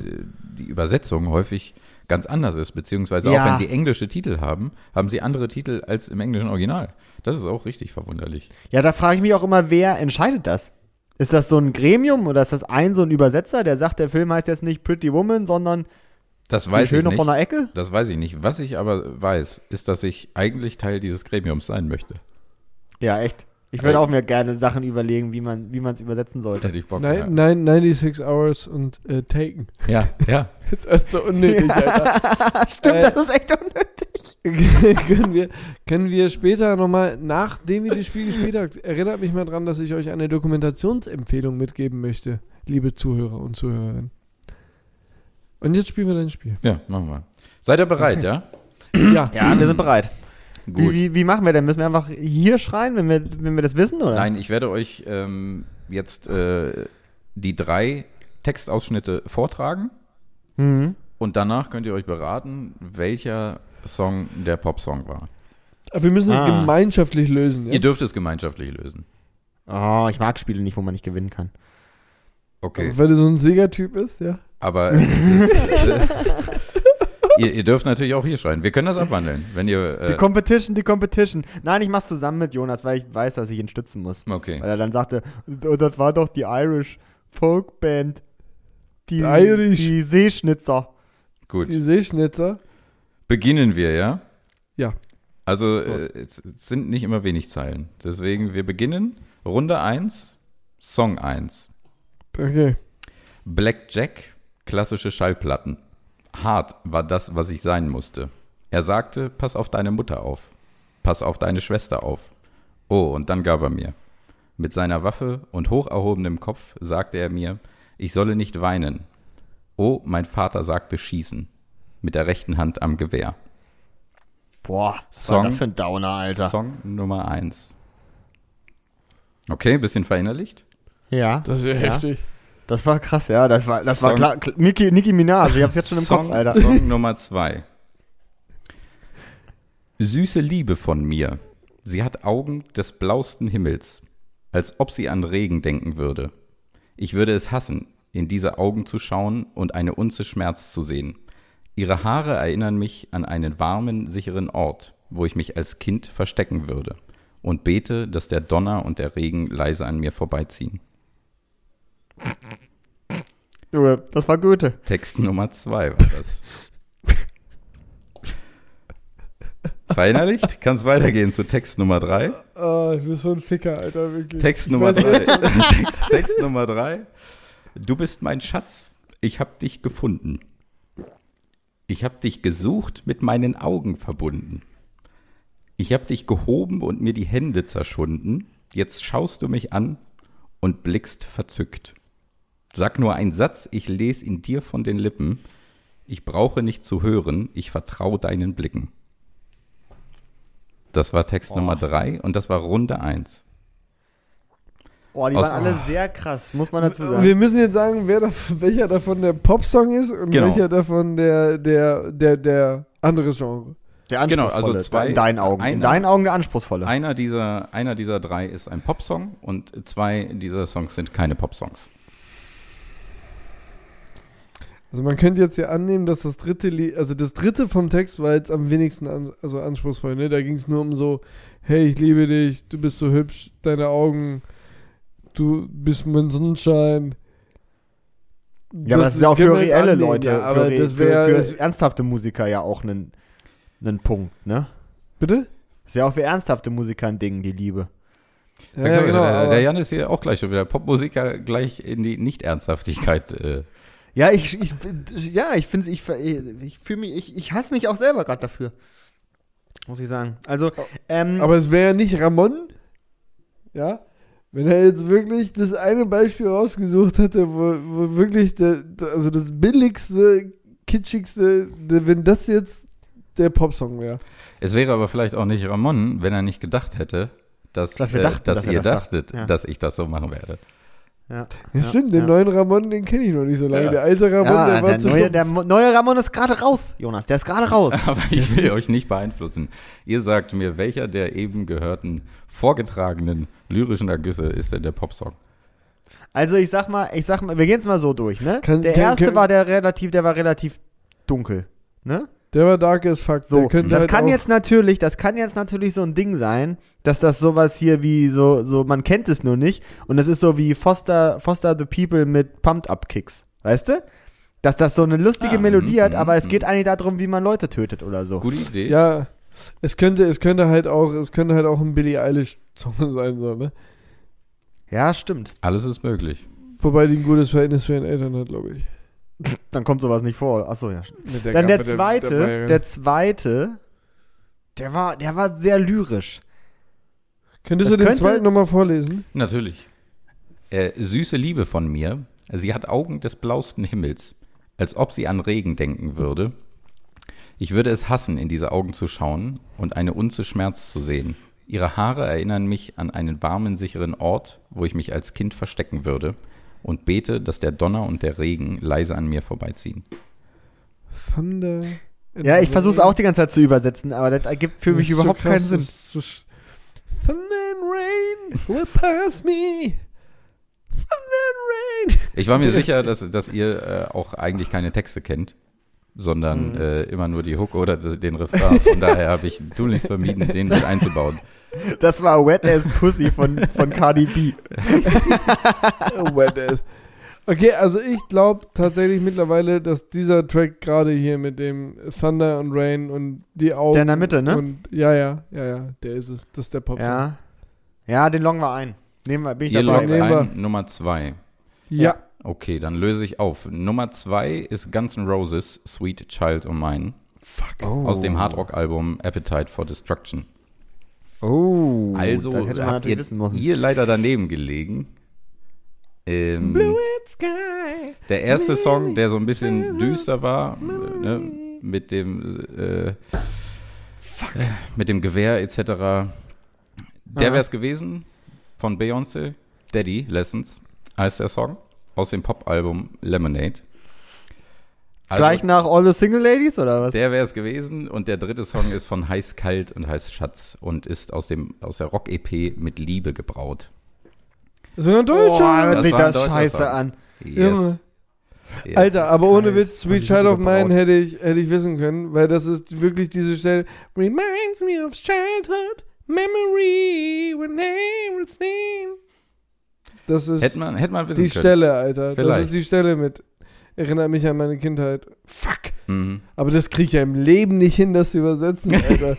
die Übersetzung häufig ganz anders ist, beziehungsweise Ja. auch wenn sie englische Titel haben, haben sie andere Titel als im englischen Original. Das ist auch richtig verwunderlich. Ja, da frage ich mich auch immer, wer entscheidet das? Ist das so ein Gremium oder ist das ein so ein Übersetzer, der sagt, der Film heißt jetzt nicht Pretty Woman, sondern Das Die weiß ich nicht. von der Ecke? Das weiß ich nicht. Was ich aber weiß, ist, dass ich eigentlich Teil dieses Gremiums sein möchte. Ja, echt. Ich würde auch mir gerne Sachen überlegen, wie man wie es übersetzen sollte. Hätte ich Bock. Nein, nein, 96 Hours und äh, Taken. Ja, ja. <laughs> Jetzt ist so unnötig, Alter. <laughs> Stimmt, Äh, das ist echt unnötig. <laughs> können, wir, können wir später nochmal, nachdem ihr das Spiel gespielt habt, erinnert mich mal dran, dass ich euch eine Dokumentationsempfehlung mitgeben möchte, liebe Zuhörer und Zuhörerinnen. Und jetzt spielen wir dein Spiel. Ja, machen wir. Seid ihr bereit, ja? Ja. Ja, wir sind bereit. Wie, Gut. wie, wie machen wir denn? Müssen wir einfach hier schreien, wenn wir, wenn wir das wissen, oder? Nein, ich werde euch ähm, jetzt äh, die drei Textausschnitte vortragen Mhm. und danach könnt ihr euch beraten, welcher Song der Popsong war. Aber wir müssen es Ah. gemeinschaftlich lösen. Ja? Ihr dürft es gemeinschaftlich lösen. Oh, ich mag Spiele nicht, wo man nicht gewinnen kann. Okay. Weil du so ein Sega-Typ bist, ja? Aber ist, äh, ihr, ihr dürft natürlich auch hier schreien. Wir können das abwandeln, wenn ihr. Die Äh, Competition, die Competition. Nein, ich mach's zusammen mit Jonas, weil ich weiß, dass ich ihn stützen muss. okay. Weil er dann sagte, "Oh, das war doch die Irish Folk Band. Die, Irish. die Seeschnitzer. Gut. Die Seeschnitzer. Beginnen wir, ja? Ja. Also äh, es sind nicht immer wenig Zeilen. Deswegen, wir beginnen. Runde 1, Song 1. Okay. Black Jack, klassische Schallplatten. Hart war das, was ich sein musste. Er sagte, pass auf deine Mutter auf. Pass auf deine Schwester auf. Oh, und dann gab er mir. Mit seiner Waffe und hoch erhobenem Kopf sagte er mir, ich solle nicht weinen. Oh, mein Vater sagte schießen. Mit der rechten Hand am Gewehr. Boah, was Song. war das für ein Downer, Alter. Song Nummer 1. Okay, bisschen verinnerlicht. Ja. Das ist ja, heftig. Das war krass, ja. Das war, das war Song. klar. Kl- Nicki, Nicki Minaj, ich hab's jetzt schon im Song, Kopf, Alter. Song Nummer 2. Süße Liebe von mir. Sie hat Augen des blausten Himmels, als ob sie an Regen denken würde. Ich würde es hassen, in diese Augen zu schauen und eine Unze Schmerz zu sehen. Ihre Haare erinnern mich an einen warmen, sicheren Ort, wo ich mich als Kind verstecken würde und bete, dass der Donner und der Regen leise an mir vorbeiziehen. Junge, das war Goethe. Text Nummer zwei war das. Verinnerlicht? Kann es weitergehen zu Text Nummer drei? Ah, ich bin so ein Ficker, Alter, wirklich. Text Ich Nummer drei. Text, Text Nummer drei. Du bist mein Schatz. Ich hab dich gefunden. Ich hab dich gesucht, mit meinen Augen verbunden. Ich hab dich gehoben und mir die Hände zerschunden. Jetzt schaust du mich an und blickst verzückt. Sag nur einen Satz, ich lese ihn dir von den Lippen. Ich brauche nicht zu hören, ich vertraue deinen Blicken. Das war Text Nummer drei und das war Runde eins. Oh, die Aus- waren alle sehr krass, muss man dazu sagen. Wir müssen jetzt sagen, wer da, welcher davon der Popsong ist und Genau. welcher davon der, der, der, der andere Genre. Der Genau, anspruchsvolle, also zwei- in deinen Augen. in einer- deinen Augen der anspruchsvolle. Einer dieser, einer dieser drei ist ein Popsong und zwei dieser Songs sind keine Popsongs. Also man könnte jetzt ja annehmen, dass das dritte Lied, also das dritte vom Text war jetzt am wenigsten an, also anspruchsvoll, ne? Da ging es nur um so, hey, ich liebe dich, du bist so hübsch, deine Augen, du bist mein Sonnenschein. ja, aber das ist ja auch für reelle annehmen, Leute, ja, aber für, das für, wäre, für ernsthafte Musiker ja auch ein, ein Punkt, ne? bitte? Ist ja auch für ernsthafte Musiker ein Ding, die Liebe. Ja, ja, genau, der, der Jan ist hier auch gleich schon wieder Popmusiker gleich in die Nicht-Ernsthaftigkeit. Äh. Ja, ich, ich ja, ich finde ich, ich fühle mich, ich, ich hasse mich auch selber gerade dafür. Muss ich sagen. Also, ähm, Aber es wäre ja nicht Ramon, ja, wenn er jetzt wirklich das eine Beispiel rausgesucht hätte, wo, wo wirklich der, also das billigste, kitschigste, wenn das jetzt der Popsong wäre. Es wäre aber vielleicht auch nicht Ramon, wenn er nicht gedacht hätte, dass, Dass wir äh, dachten, dass dass er ihr das dachte. dachtet, Ja. dass ich das so machen werde. Ja, Ja, stimmt, den ja. neuen Ramon, den kenne ich noch nicht so lange. Ja. Der alte Ramon, ja, der war der, zu neue, der neue Ramon ist gerade raus, Jonas. Der ist gerade raus. <laughs> Aber ich will euch nicht beeinflussen. Ihr sagt mir, welcher der eben gehörten vorgetragenen lyrischen Ergüsse ist denn der Popsong? Also ich sag mal, ich sag mal, wir gehen es mal so durch, ne? Kann- der kann- erste kann- war der relativ, der war relativ dunkel, ne? Der war dark as fuck. So, das halt kann jetzt natürlich, das kann jetzt natürlich so ein Ding sein, dass das sowas hier wie so, so, man kennt es nur nicht und das ist so wie Foster, Foster the People mit Pumped Up Kicks, weißt du? Dass das so eine lustige Ah, Melodie hat, aber es mm, geht eigentlich darum, wie man Leute tötet oder so. Gute Idee. Ja, Es könnte, es könnte halt auch, es könnte halt auch ein Billie Eilish-Song <laughs> sein, so, ne? Ja, stimmt. Alles ist möglich. Wobei die ein gutes Verhältnis zu ihren Eltern hat, glaube ich. <laughs> Dann kommt sowas nicht vor. Achso, ja. Der Dann der zweite, der der zweite, der war, der war sehr lyrisch. Könntest das du den könnte- zweiten nochmal vorlesen? Natürlich. Äh, süße Liebe von mir. Sie hat Augen des blausten Himmels, als ob sie an Regen denken würde. Ich würde es hassen, in diese Augen zu schauen und eine Unze Schmerz zu sehen. Ihre Haare erinnern mich an einen warmen, sicheren Ort, wo ich mich als Kind verstecken würde und bete, dass der Donner und der Regen leise an mir vorbeiziehen. Thunder. Ja, ich versuche es auch die ganze Zeit zu übersetzen, aber das ergibt für mich so überhaupt krass, keinen Sinn. So Thunder and rain will pass me. Thunder and rain. Ich war mir <laughs> sicher, dass, dass ihr äh, auch eigentlich keine Texte kennt, sondern äh, immer nur die Hook oder den Refrain. Von daher habe ich tunlichst vermieden, den mit einzubauen. Das war Wet Ass Pussy von, von Cardi B. <laughs> Wet ass. Okay, also ich glaube tatsächlich mittlerweile, dass dieser Track gerade hier mit dem Thunder and Rain und die Augen. Der in der Mitte, ne? Und, ja, ja, ja, ja, der ist es. Das ist der Pop. Ja. Ja, den loggen wir ein. Nehmen wir, bin ich Ihr dabei. loggt ein, Nummer zwei. ja. Okay, dann löse ich auf. Nummer zwei ist Guns N' Roses, Sweet Child O' Mine, Fuck. Oh. aus dem Hardrock-Album Appetite for Destruction. Oh. Also das hätte man habt ihr hier leider daneben gelegen. Ähm, der erste Song, der so ein bisschen düster war, äh, ne, mit dem äh, äh, mit dem Gewehr etc. Der Ah. wäre es gewesen von Beyoncé, Daddy Lessons heißt der Song aus dem Pop-Album Lemonade. Also, Gleich nach All the Single Ladies oder was? der wäre es gewesen und der dritte Song ist von Heiß Kalt und heißt Schatz und ist aus dem aus der Rock EP mit Liebe gebraut. Sogar ein Boah, Deutscher. hört Das sich das scheiße Song. an. Yes. Yes. Alter, aber ohne. Witz, Sweet Child of Mine hätte ich, hätte ich wissen können, weil das ist wirklich diese Stelle. Reminds me of childhood, memory, when everything. Das ist Hätte man, hätte man wissen die können. Stelle, Alter. Das Vielleicht. ist die Stelle mit. Erinnert mich an meine Kindheit. Fuck. Mhm. Aber das kriege ich ja im Leben nicht hin, das zu übersetzen, Alter.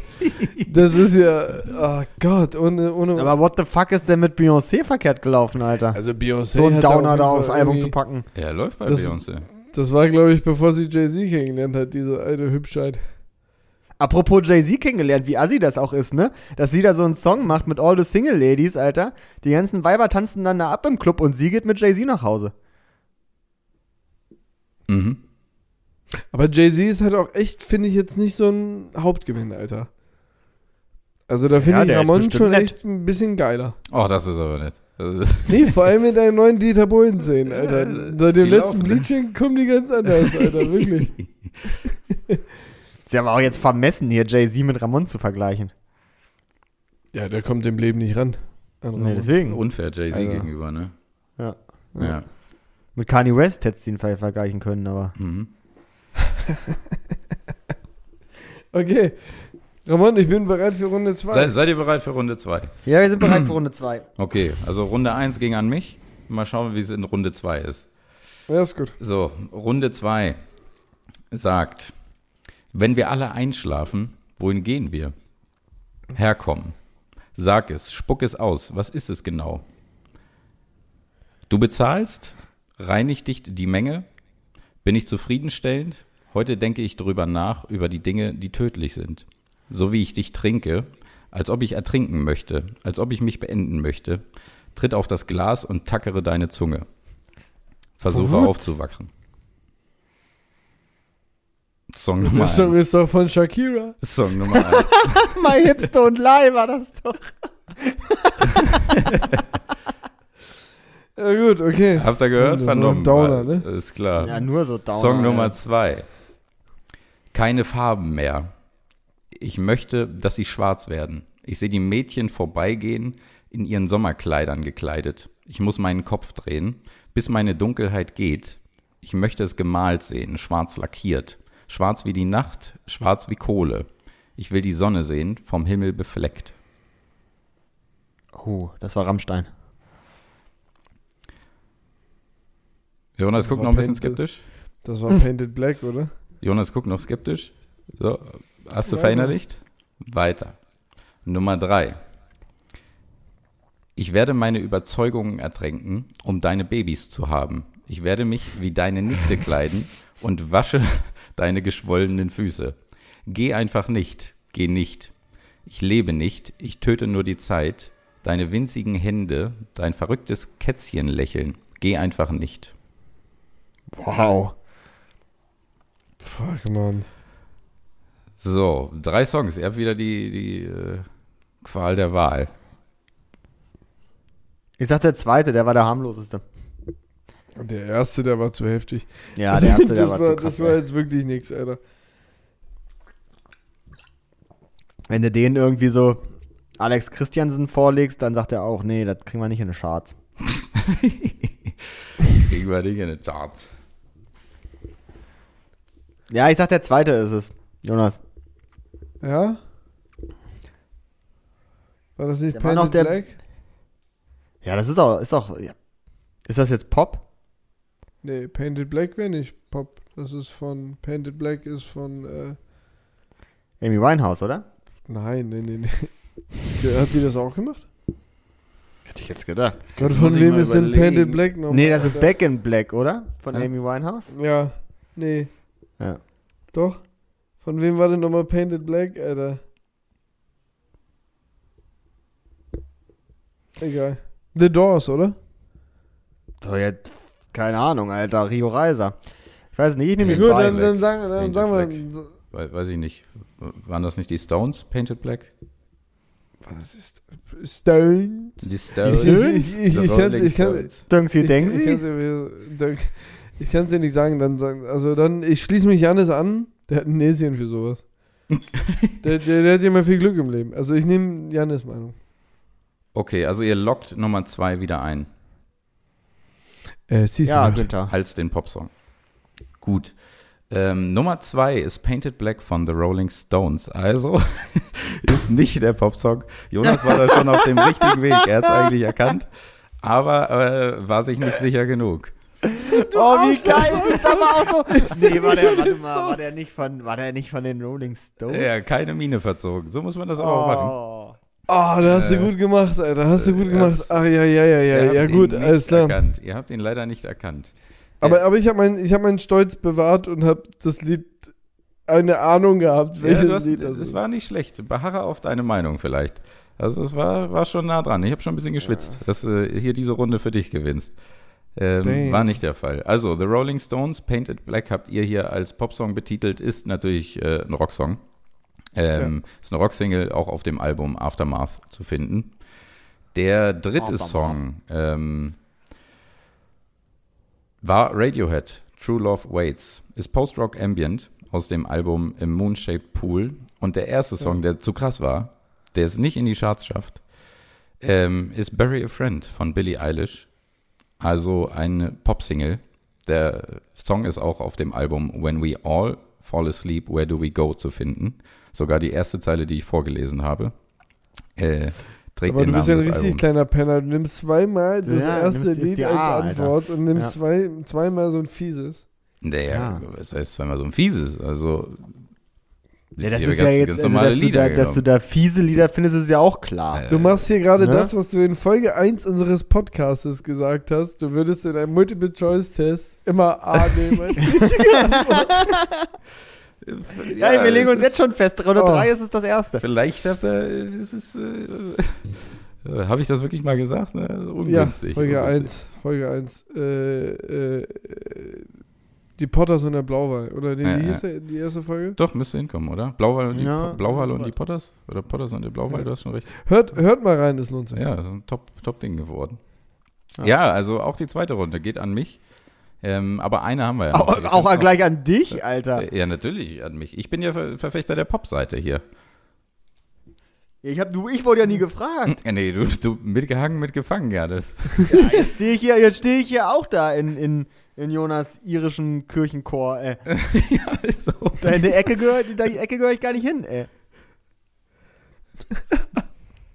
das ist ja. Oh Gott, ohne. ohne Aber what the fuck ist denn mit Beyoncé verkehrt gelaufen, Alter? also Beyoncé. so ein hat da auf Downer da aufs Album zu packen. Ja, läuft bei Das- Beyoncé. Das war, glaube ich, bevor sie Jay-Z kennengelernt hat, diese alte Hübschheit. Apropos Jay-Z kennengelernt, wie assi das auch ist, ne? Dass sie da so einen Song macht mit All the Single Ladies, Alter. Die ganzen Weiber tanzen dann da ab im Club und sie geht mit Jay-Z nach Hause. Mhm. Aber Jay-Z ist halt auch echt, finde ich, jetzt nicht so ein Hauptgewinn, Alter. Also da finde Ja, ich Ramon schon nett. echt ein bisschen geiler. Oh, das ist aber nett. <laughs> Nee, vor allem mit deinen neuen Dieter Bohlen szenen, Alter. Seit dem die letzten laufen. Bleaching kommen die ganz anders, Alter, wirklich. <laughs> Ist ja aber auch jetzt vermessen, hier Jay-Z mit Ramon zu vergleichen. Ja, der kommt dem Leben nicht ran. An Nee, deswegen. Unfair Jay-Z Also. gegenüber, ne? Ja. Ja. Mit Kanye West hättest du ihn vielleicht vergleichen können, aber. Mhm. <laughs> Okay. Ramon, ich bin bereit für Runde 2. Sei, seid ihr bereit für Runde 2? Ja, wir sind bereit für Runde 2. <clears throat> Okay, also Runde 1 ging an mich. Mal schauen, wie es in Runde 2 ist. Ja, ist gut. So, Runde 2 sagt, wenn wir alle einschlafen, wohin gehen wir? Herkommen. Sag es, spuck es aus. Was ist es genau? Du bezahlst? Reinigt dich die Menge? Bin ich zufriedenstellend? Heute denke ich drüber nach, über die Dinge, die tödlich sind. So wie ich dich trinke, als ob ich ertrinken möchte, als ob ich mich beenden möchte. Tritt auf das Glas und tackere deine Zunge. Versuche aufzuwachen. Song Nummer Der Song 1. ist doch von Shakira. Song Nummer 1. <laughs> My Hips Don't Lie war das doch. <laughs> Ja, gut, okay. Habt ihr gehört? Ein Vernommen. Downer, ne? Ist klar. Ja, nur so Downer. Song Nummer ja. 2. Keine Farben mehr. Ich möchte, dass sie schwarz werden. Ich sehe die Mädchen vorbeigehen, in ihren Sommerkleidern gekleidet. Ich muss meinen Kopf drehen, bis meine Dunkelheit geht. Ich möchte es gemalt sehen, schwarz lackiert. Schwarz wie die Nacht, schwarz wie Kohle. Ich will die Sonne sehen, vom Himmel befleckt. Oh, das war Rammstein. Jonas guckt noch ein bisschen Painted. skeptisch. Das war Painted Black, oder? <laughs> Jonas guckt noch skeptisch. So, hast du Weiter. verinnerlicht? Weiter. Nummer drei. Ich werde meine Überzeugungen ertränken, um deine Babys zu haben. Ich werde mich wie deine Nichte kleiden und wasche deine geschwollenen Füße. Geh einfach nicht, geh nicht. Ich lebe nicht, ich töte nur die Zeit. Deine winzigen Hände, dein verrücktes Kätzchenlächeln. Geh einfach nicht. Wow. Fuck, Mann. So, drei Songs. Ihr habt wieder die, die äh, Qual der Wahl. Ich sag der zweite, der war der harmloseste. Und der erste, der war zu heftig. Ja, der erste, der das war, war, zu krass. Das war jetzt wirklich nichts, Alter. Wenn du den irgendwie so Alex Christiansen vorlegst, dann sagt er auch, nee, das kriegen wir nicht in die Charts. <laughs> Kriegen wir nicht in den Charts. Ja, ich sag der zweite ist es. Jonas. Ja? War das nicht Der noch Painted der- Black? Ja, das ist auch, ist auch, ja. Ist das jetzt Pop? Nee, Painted Black wäre nicht Pop. Das ist von, Painted Black ist von, äh, Amy Winehouse, oder? nein, nee, nee, nee. <laughs> Hat die das auch gemacht? Hätte ich jetzt gedacht. Gott, von wem ist denn. Painted Black noch? Nee, das ist Back in Black, oder? Von Ja. Amy Winehouse? Ja, nee. Ja. Doch. Von wem war denn nochmal Painted Black, Alter? Egal. The Doors, oder? So, jetzt, keine Ahnung, Alter. Rio Reiser. Ich weiß nicht, ich nehme die Gut, dann, dann sagen wir, dann sagen wir. Black. weiß ich nicht. Waren das nicht die Stones, Painted Black? Was ist Stone? Die Stones. ich, ich, ich, ich, kann, Stones. Kann's dir- nicht sagen, dann sagen, also dann, ich schließe mich Janis an, der hat ein Näschen für sowas. <laughs> der, der, der hat ja immer viel Glück im Leben. Also ich nehme Janis Meinung. Okay, also ihr lockt Nummer zwei wieder ein, Äh, siehst Ja, du Günther. als den Popsong. Gut. Ähm, Nummer zwei ist Painted Black von The Rolling Stones. Also <laughs> ist nicht der Popsong. Jonas war da schon auf dem richtigen Weg. Er hat es eigentlich erkannt, aber äh, war sich nicht sicher genug. oh, wie geil. Ist aber auch so. <laughs> Nee, war der, warte mal, war der nicht von, war der nicht von den Rolling Stones? Ja, keine Miene verzogen. So muss man das aber auch machen. Oh. Da hast Äh, du gut gemacht, Alter. Hast du gut äh, gemacht. Ach ja, ja, ja, ja, ja, gut, alles klar. Erkannt. Ihr habt ihn leider nicht erkannt. Aber, aber ich habe mein, ich hab meinen Stolz bewahrt und habe das Lied eine Ahnung gehabt, Ja, welches du hast, Lied das es ist. war nicht schlecht. Beharre auf deine Meinung vielleicht. Also es war, war schon nah dran. Ich habe schon ein bisschen geschwitzt, dass du hier diese Runde für dich gewinnst. Ähm, war nicht der Fall. Also, The Rolling Stones, Painted Black habt ihr hier als Popsong betitelt, ist natürlich äh, ein Rocksong. Ähm, Ist eine Rocksingle, auch auf dem Album Aftermath zu finden. Der dritte Aftermath. Song ähm, war Radiohead, True Love Waits. Ist Post-Rock Ambient aus dem Album Im Moon-Shaped Pool. Und der erste Song, der zu krass war, der es nicht in die Charts schafft, ähm, ist Bury a Friend von Billie Eilish. Also eine Pop-Single. Der Song ist auch auf dem Album When We All Fall Asleep, Where Do We Go zu finden. Sogar die erste Zeile, die ich vorgelesen habe, äh, trägt Aber den du bist ja Namen ein richtig Albums. kleiner Penner. Du nimmst zweimal das Ja, erste Lied als A, Alter. Antwort und nimmst Ja. zwei, zweimal so ein fieses. Naja, Ja. was heißt zweimal so ein fieses? Also, Ja, das ist ja ganz, jetzt, ganz also, normale dass, du Lieder da, dass du da fiese Lieder findest, ist ja auch klar. Äh, Du machst hier gerade ne? das, was du in Folge 1 unseres Podcastes gesagt hast. Du würdest in einem Multiple-Choice-Test immer A nehmen als <laughs> richtige Antwort. <laughs> Ja, wir legen uns jetzt schon fest. Runde Oh. 3 ist es das erste. Vielleicht habt ihr, es ist, äh, <laughs> äh, habe ich das wirklich mal gesagt? Ne? ja, Ungünstig. Folge ungünstig. 1. Folge 1. Äh, äh, die Potters und der Blauwal. Oder nee, Ja, wie ja. hieß der, die erste Folge? Doch, müsste hinkommen, oder? Blauwal und die, Ja. Po- Blauwal und die Potters? Oder Potters und der Blauwal, Ja. du hast schon recht. Hört, hört mal rein, das lohnt sich. Ja, so ein Top- Top-Ding geworden. Ja. Ja. also auch die zweite Runde geht an mich. Ähm, aber eine haben wir ja. Auch, auch gleich an dich, Alter. Ja, natürlich an mich. Ich bin ja Ver Verfechter der Pop-Seite hier. Ich, hab, du, ich wurde ja nie gefragt. Äh, <laughs> Nee, du, du mitgehangen, mitgefangen, ja. Das. Ja, jetzt stehe ich, hier- jetzt steh ich hier auch da in, in, in Jonas irischen Kirchenchor, ey. <laughs> ja, ist so. Da in der Ecke gehört, da in die Ecke gehöre ich gar nicht hin, ey.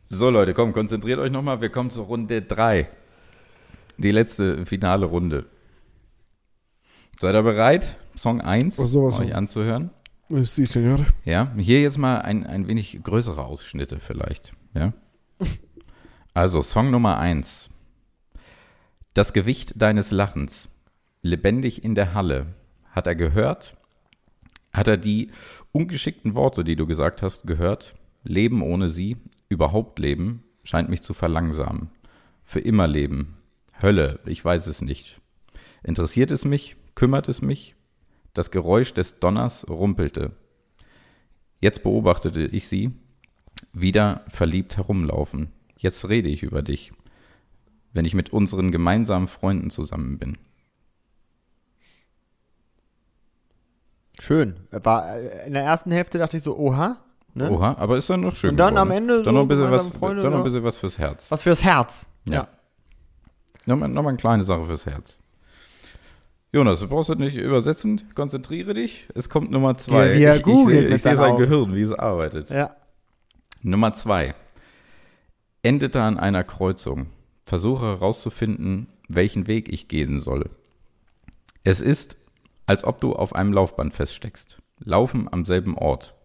So, Leute, komm, konzentriert euch nochmal. Wir kommen zur Runde 3. Die letzte finale Runde. Seid ihr bereit? Song 1 Oh, sowas euch von. anzuhören. Ist die Senor. Ja, hier jetzt mal ein, ein wenig größere Ausschnitte vielleicht. Ja. <laughs> Also, Song Nummer eins. Das Gewicht deines Lachens, lebendig in der Halle, hat er gehört? Hat er die ungeschickten Worte, die du gesagt hast, gehört? Leben ohne sie, überhaupt leben, scheint mich zu verlangsamen. Für immer leben. Hölle, ich weiß es nicht. Interessiert es mich? Kümmert es mich? Das Geräusch des Donners rumpelte. Jetzt beobachtete ich sie, wieder verliebt herumlaufen. Jetzt rede ich über dich, wenn ich mit unseren gemeinsamen Freunden zusammen bin. Schön. War, äh, in der ersten Hälfte dachte ich so, oha. Ne? Oha, aber ist dann noch schön. Und dann geworden. am Ende dann so noch ein bisschen was, Freunde, dann noch ein ja. bisschen was fürs Herz. Was fürs Herz. Ja. Nochmal, nochmal eine kleine Sache fürs Herz. Jonas, du brauchst das nicht übersetzen. Konzentriere dich. Es kommt Nummer zwei. Er ich ich sehe ich sehe sein Augen. Gehirn, wie es arbeitet. Ja. Nummer zwei. Endete an einer Kreuzung. Versuche herauszufinden, welchen Weg ich gehen solle. Es ist, als ob du auf einem Laufband feststeckst. Laufen am selben Ort.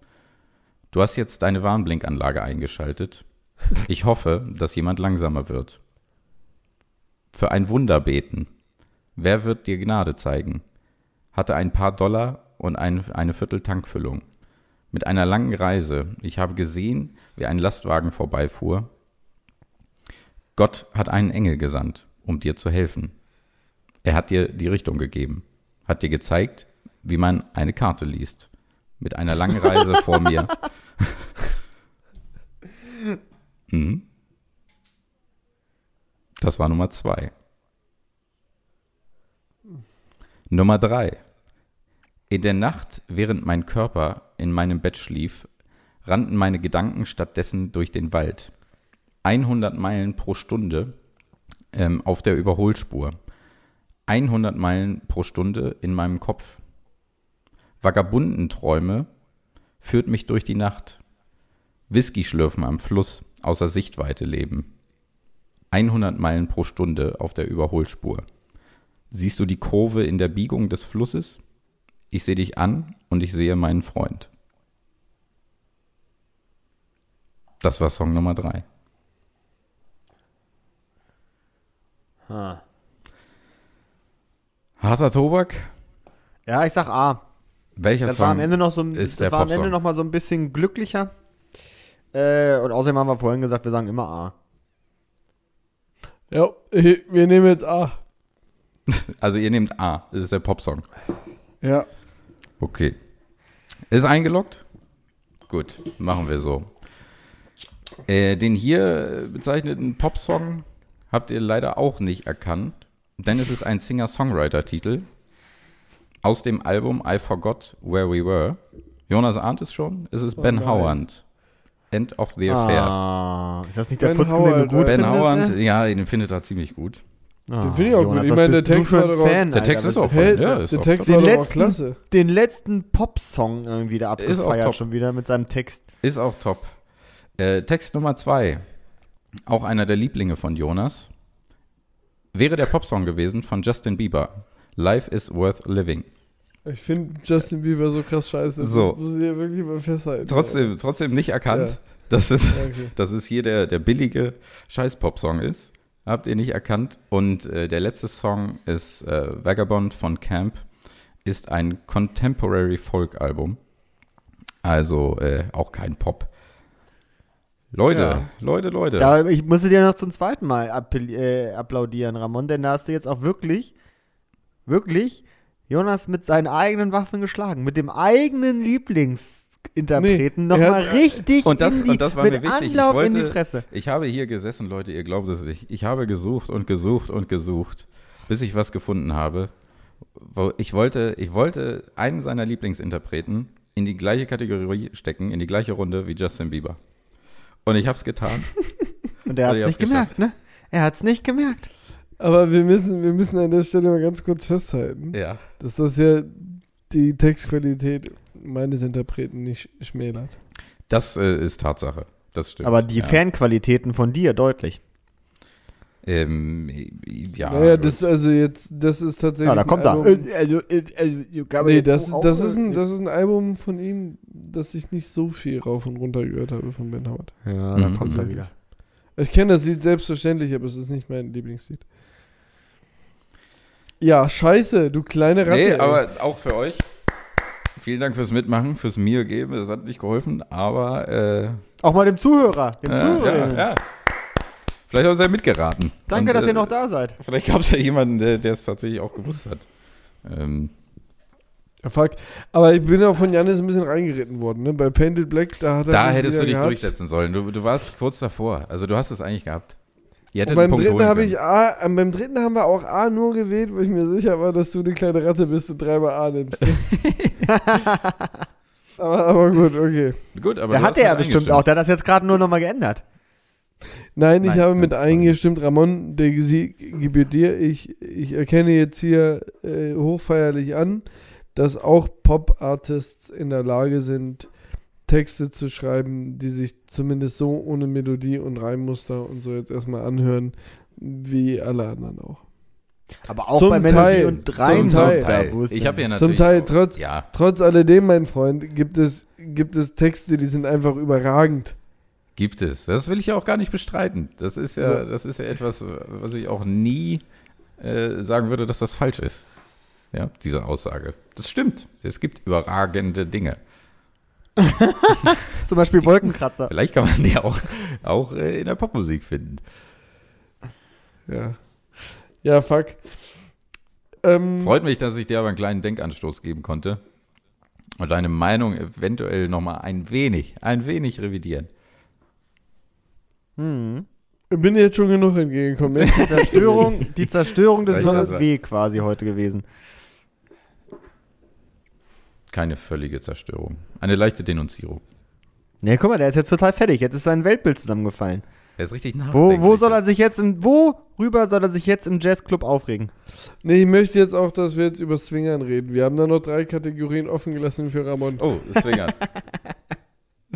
Du hast jetzt deine Warnblinkanlage eingeschaltet. Ich hoffe, dass jemand langsamer wird. Für ein Wunder beten. Wer wird dir Gnade zeigen? Hatte ein paar Dollar und ein, eine Viertel Tankfüllung. Mit einer langen Reise. Ich habe gesehen, wie ein Lastwagen vorbeifuhr. Gott hat einen Engel gesandt, um dir zu helfen. Er hat dir die Richtung gegeben, hat dir gezeigt, wie man eine Karte liest. Mit einer langen Reise <laughs> vor mir. mhm. Das war Nummer zwei. Nummer drei. In der Nacht, während mein Körper in meinem Bett schlief, rannten meine Gedanken stattdessen durch den Wald. 100 Meilen pro Stunde ähm, auf der Überholspur. 100 Meilen pro Stunde in meinem Kopf. Vagabundenträume führt mich durch die Nacht. Whisky schlürfen am Fluss, außer Sichtweite leben. 100 Meilen pro Stunde auf der Überholspur. Siehst du die Kurve in der Biegung des Flusses? Ich sehe dich an und ich sehe meinen Freund. Das war Song Nummer drei. Ha. Harter Tobak? Ja, ich sag A. Welcher Das Song? war am Ende noch so ein, ist das der war am Ende noch mal so ein bisschen glücklicher. Äh, und außerdem haben wir vorhin gesagt, wir sagen immer A. Ja, <laughs> wir nehmen jetzt A. <laughs> Also ihr nehmt A, das ist der Popsong. Ja. Okay. Ist eingeloggt? Gut, machen wir so. Äh, den hier bezeichneten Popsong habt ihr leider auch nicht erkannt, denn es ist ein Singer-Songwriter-Titel aus dem Album I Forgot Where We Were. Jonas ahnt es schon, es ist Oh Ben nein. Howard. End of the Affair. Ah, ist das nicht der Ben Futzken, den du gut ben findest? Howard, ja, den findet er ziemlich gut. Ah, Den finde ich auch gut. Ich meine, der Text war doch auch- Fan, Der? Text ist auch voll, ja, ist der Text war Den doch auch letzten- klasse. Den letzten Pop-Song irgendwie da Ist auch abgefeiert top. schon wieder mit seinem Text. Ist auch top. Äh, Text Nummer zwei. Auch einer der Lieblinge von Jonas. Wäre der Popsong gewesen von Justin Bieber. Life is worth living. Ich finde Justin Bieber so krass scheiße. So. Das muss ich ja wirklich mal festhalten. Trotzdem, trotzdem nicht erkannt, Ja. dass, es, <laughs> okay. dass es hier der, der billige Scheiß-Pop-Song ist. Habt ihr nicht erkannt. Und äh, der letzte Song ist äh, Vagabond von Camp. Ist ein Contemporary Folk-Album. Also äh, auch kein Pop. Leute, Ja. Leute, Leute. Da, ich musste dir noch zum zweiten Mal äh, applaudieren, Ramon, denn da hast du jetzt auch wirklich, wirklich Jonas mit seinen eigenen Waffen geschlagen. Mit dem eigenen Lieblingsinterpreten Nee, nochmal richtig Und das- in die, und das war mit mir wichtig. Ich Anlauf in die wollte- Fresse. Ich habe hier gesessen, Leute, ihr glaubt es nicht. Ich habe gesucht und gesucht und gesucht, bis ich was gefunden habe. Wo Ich wollte, ich wollte einen seiner Lieblingsinterpreten in die gleiche Kategorie stecken, in die gleiche Runde wie Justin Bieber. Und ich habe es getan. <laughs> Und er hat es nicht gemerkt, ne? Er hat es nicht gemerkt. Aber wir müssen, wir müssen an der Stelle mal ganz kurz festhalten, Ja. dass das ja die Textqualität meines Interpreten nicht schmälert. Das äh, ist Tatsache. Das stimmt. Aber die ja. Fanqualitäten von dir deutlich. Ähm, ja, Naja, das also jetzt, das ist tatsächlich. Ja, da kommt er. Album- Äh, Also, äh, also, Nee, das, ist ein, das ist ein Album von ihm, das ich nicht so viel rauf und runter gehört habe von Ben Howard. Ja, da Mhm. kommt er wieder. Ich kenne das Lied selbstverständlich, aber es ist nicht mein Lieblingslied. Ja, scheiße, du kleine Ratte. Nee, ey. aber auch für euch. Vielen Dank fürs Mitmachen, fürs mir geben. Das hat nicht geholfen, aber äh, Auch mal dem Zuhörer, dem äh, Zuhörerinnen. ja, ja. Vielleicht haben sie ja mitgeraten. Danke, Und, dass äh, ihr noch da seid. Vielleicht gab es ja jemanden, der es tatsächlich auch gewusst hat. Ähm, fuck. Aber ich bin auch von Janis ein bisschen reingeritten worden, ne? Bei Painted Black, da hat er da hättest du dich gehabt. durchsetzen sollen. Du, du warst kurz davor. Also du hast es eigentlich gehabt. Und beim dritten habe ich A, ähm, beim dritten haben wir auch A nur gewählt, weil ich mir sicher war, dass du eine kleine Ratte bist und dreimal A nimmst. ne? <laughs> <laughs> aber, aber gut, okay. Gut, aber Der du hatte hast ja bestimmt auch. Der hat das jetzt gerade nur nochmal geändert. Nein, ich Nein, habe mit eingestimmt, Ramon, der Sieg gebührt dir. Ich, ich erkenne jetzt hier äh, hochfeierlich an, dass auch Pop-Artists in der Lage sind, Texte zu schreiben, die sich zumindest so ohne Melodie und Reimmuster und so jetzt erstmal anhören, wie alle anderen auch. Aber auch Zum bei Melodie Teil, und ist Ich habe ja natürlich. Zum Teil trotz, Ja, trotz alledem, mein Freund, gibt es, gibt es Texte, die sind einfach überragend. gibt es. Das will ich ja auch gar nicht bestreiten. Das ist ja, So. das ist ja etwas, was ich auch nie äh, sagen würde, dass das falsch ist. Ja, diese Aussage. Das stimmt. Es gibt überragende Dinge. <laughs> Zum Beispiel Wolkenkratzer. Vielleicht kann man die auch, auch äh, in der Popmusik finden. Ja. Ja, fuck. Ähm, Freut mich, dass ich dir aber einen kleinen Denkanstoß geben konnte und deine Meinung eventuell nochmal ein wenig, ein wenig revidieren. Hm. bin dir jetzt schon genug entgegengekommen. <laughs> Die Zerstörung, die Zerstörung des das? W quasi heute gewesen. Keine völlige Zerstörung. Eine leichte Denunzierung. Ne, guck mal, der ist jetzt total fertig. Jetzt ist sein Weltbild zusammengefallen. Er ist richtig Wo, nachdenklich. wo soll er sich jetzt im, worüber soll er sich jetzt im Jazzclub aufregen? Nee, ich möchte jetzt auch, dass wir jetzt über Swingern reden. Wir haben da noch drei Kategorien offen gelassen für Ramon. Oh, Swingern. <laughs>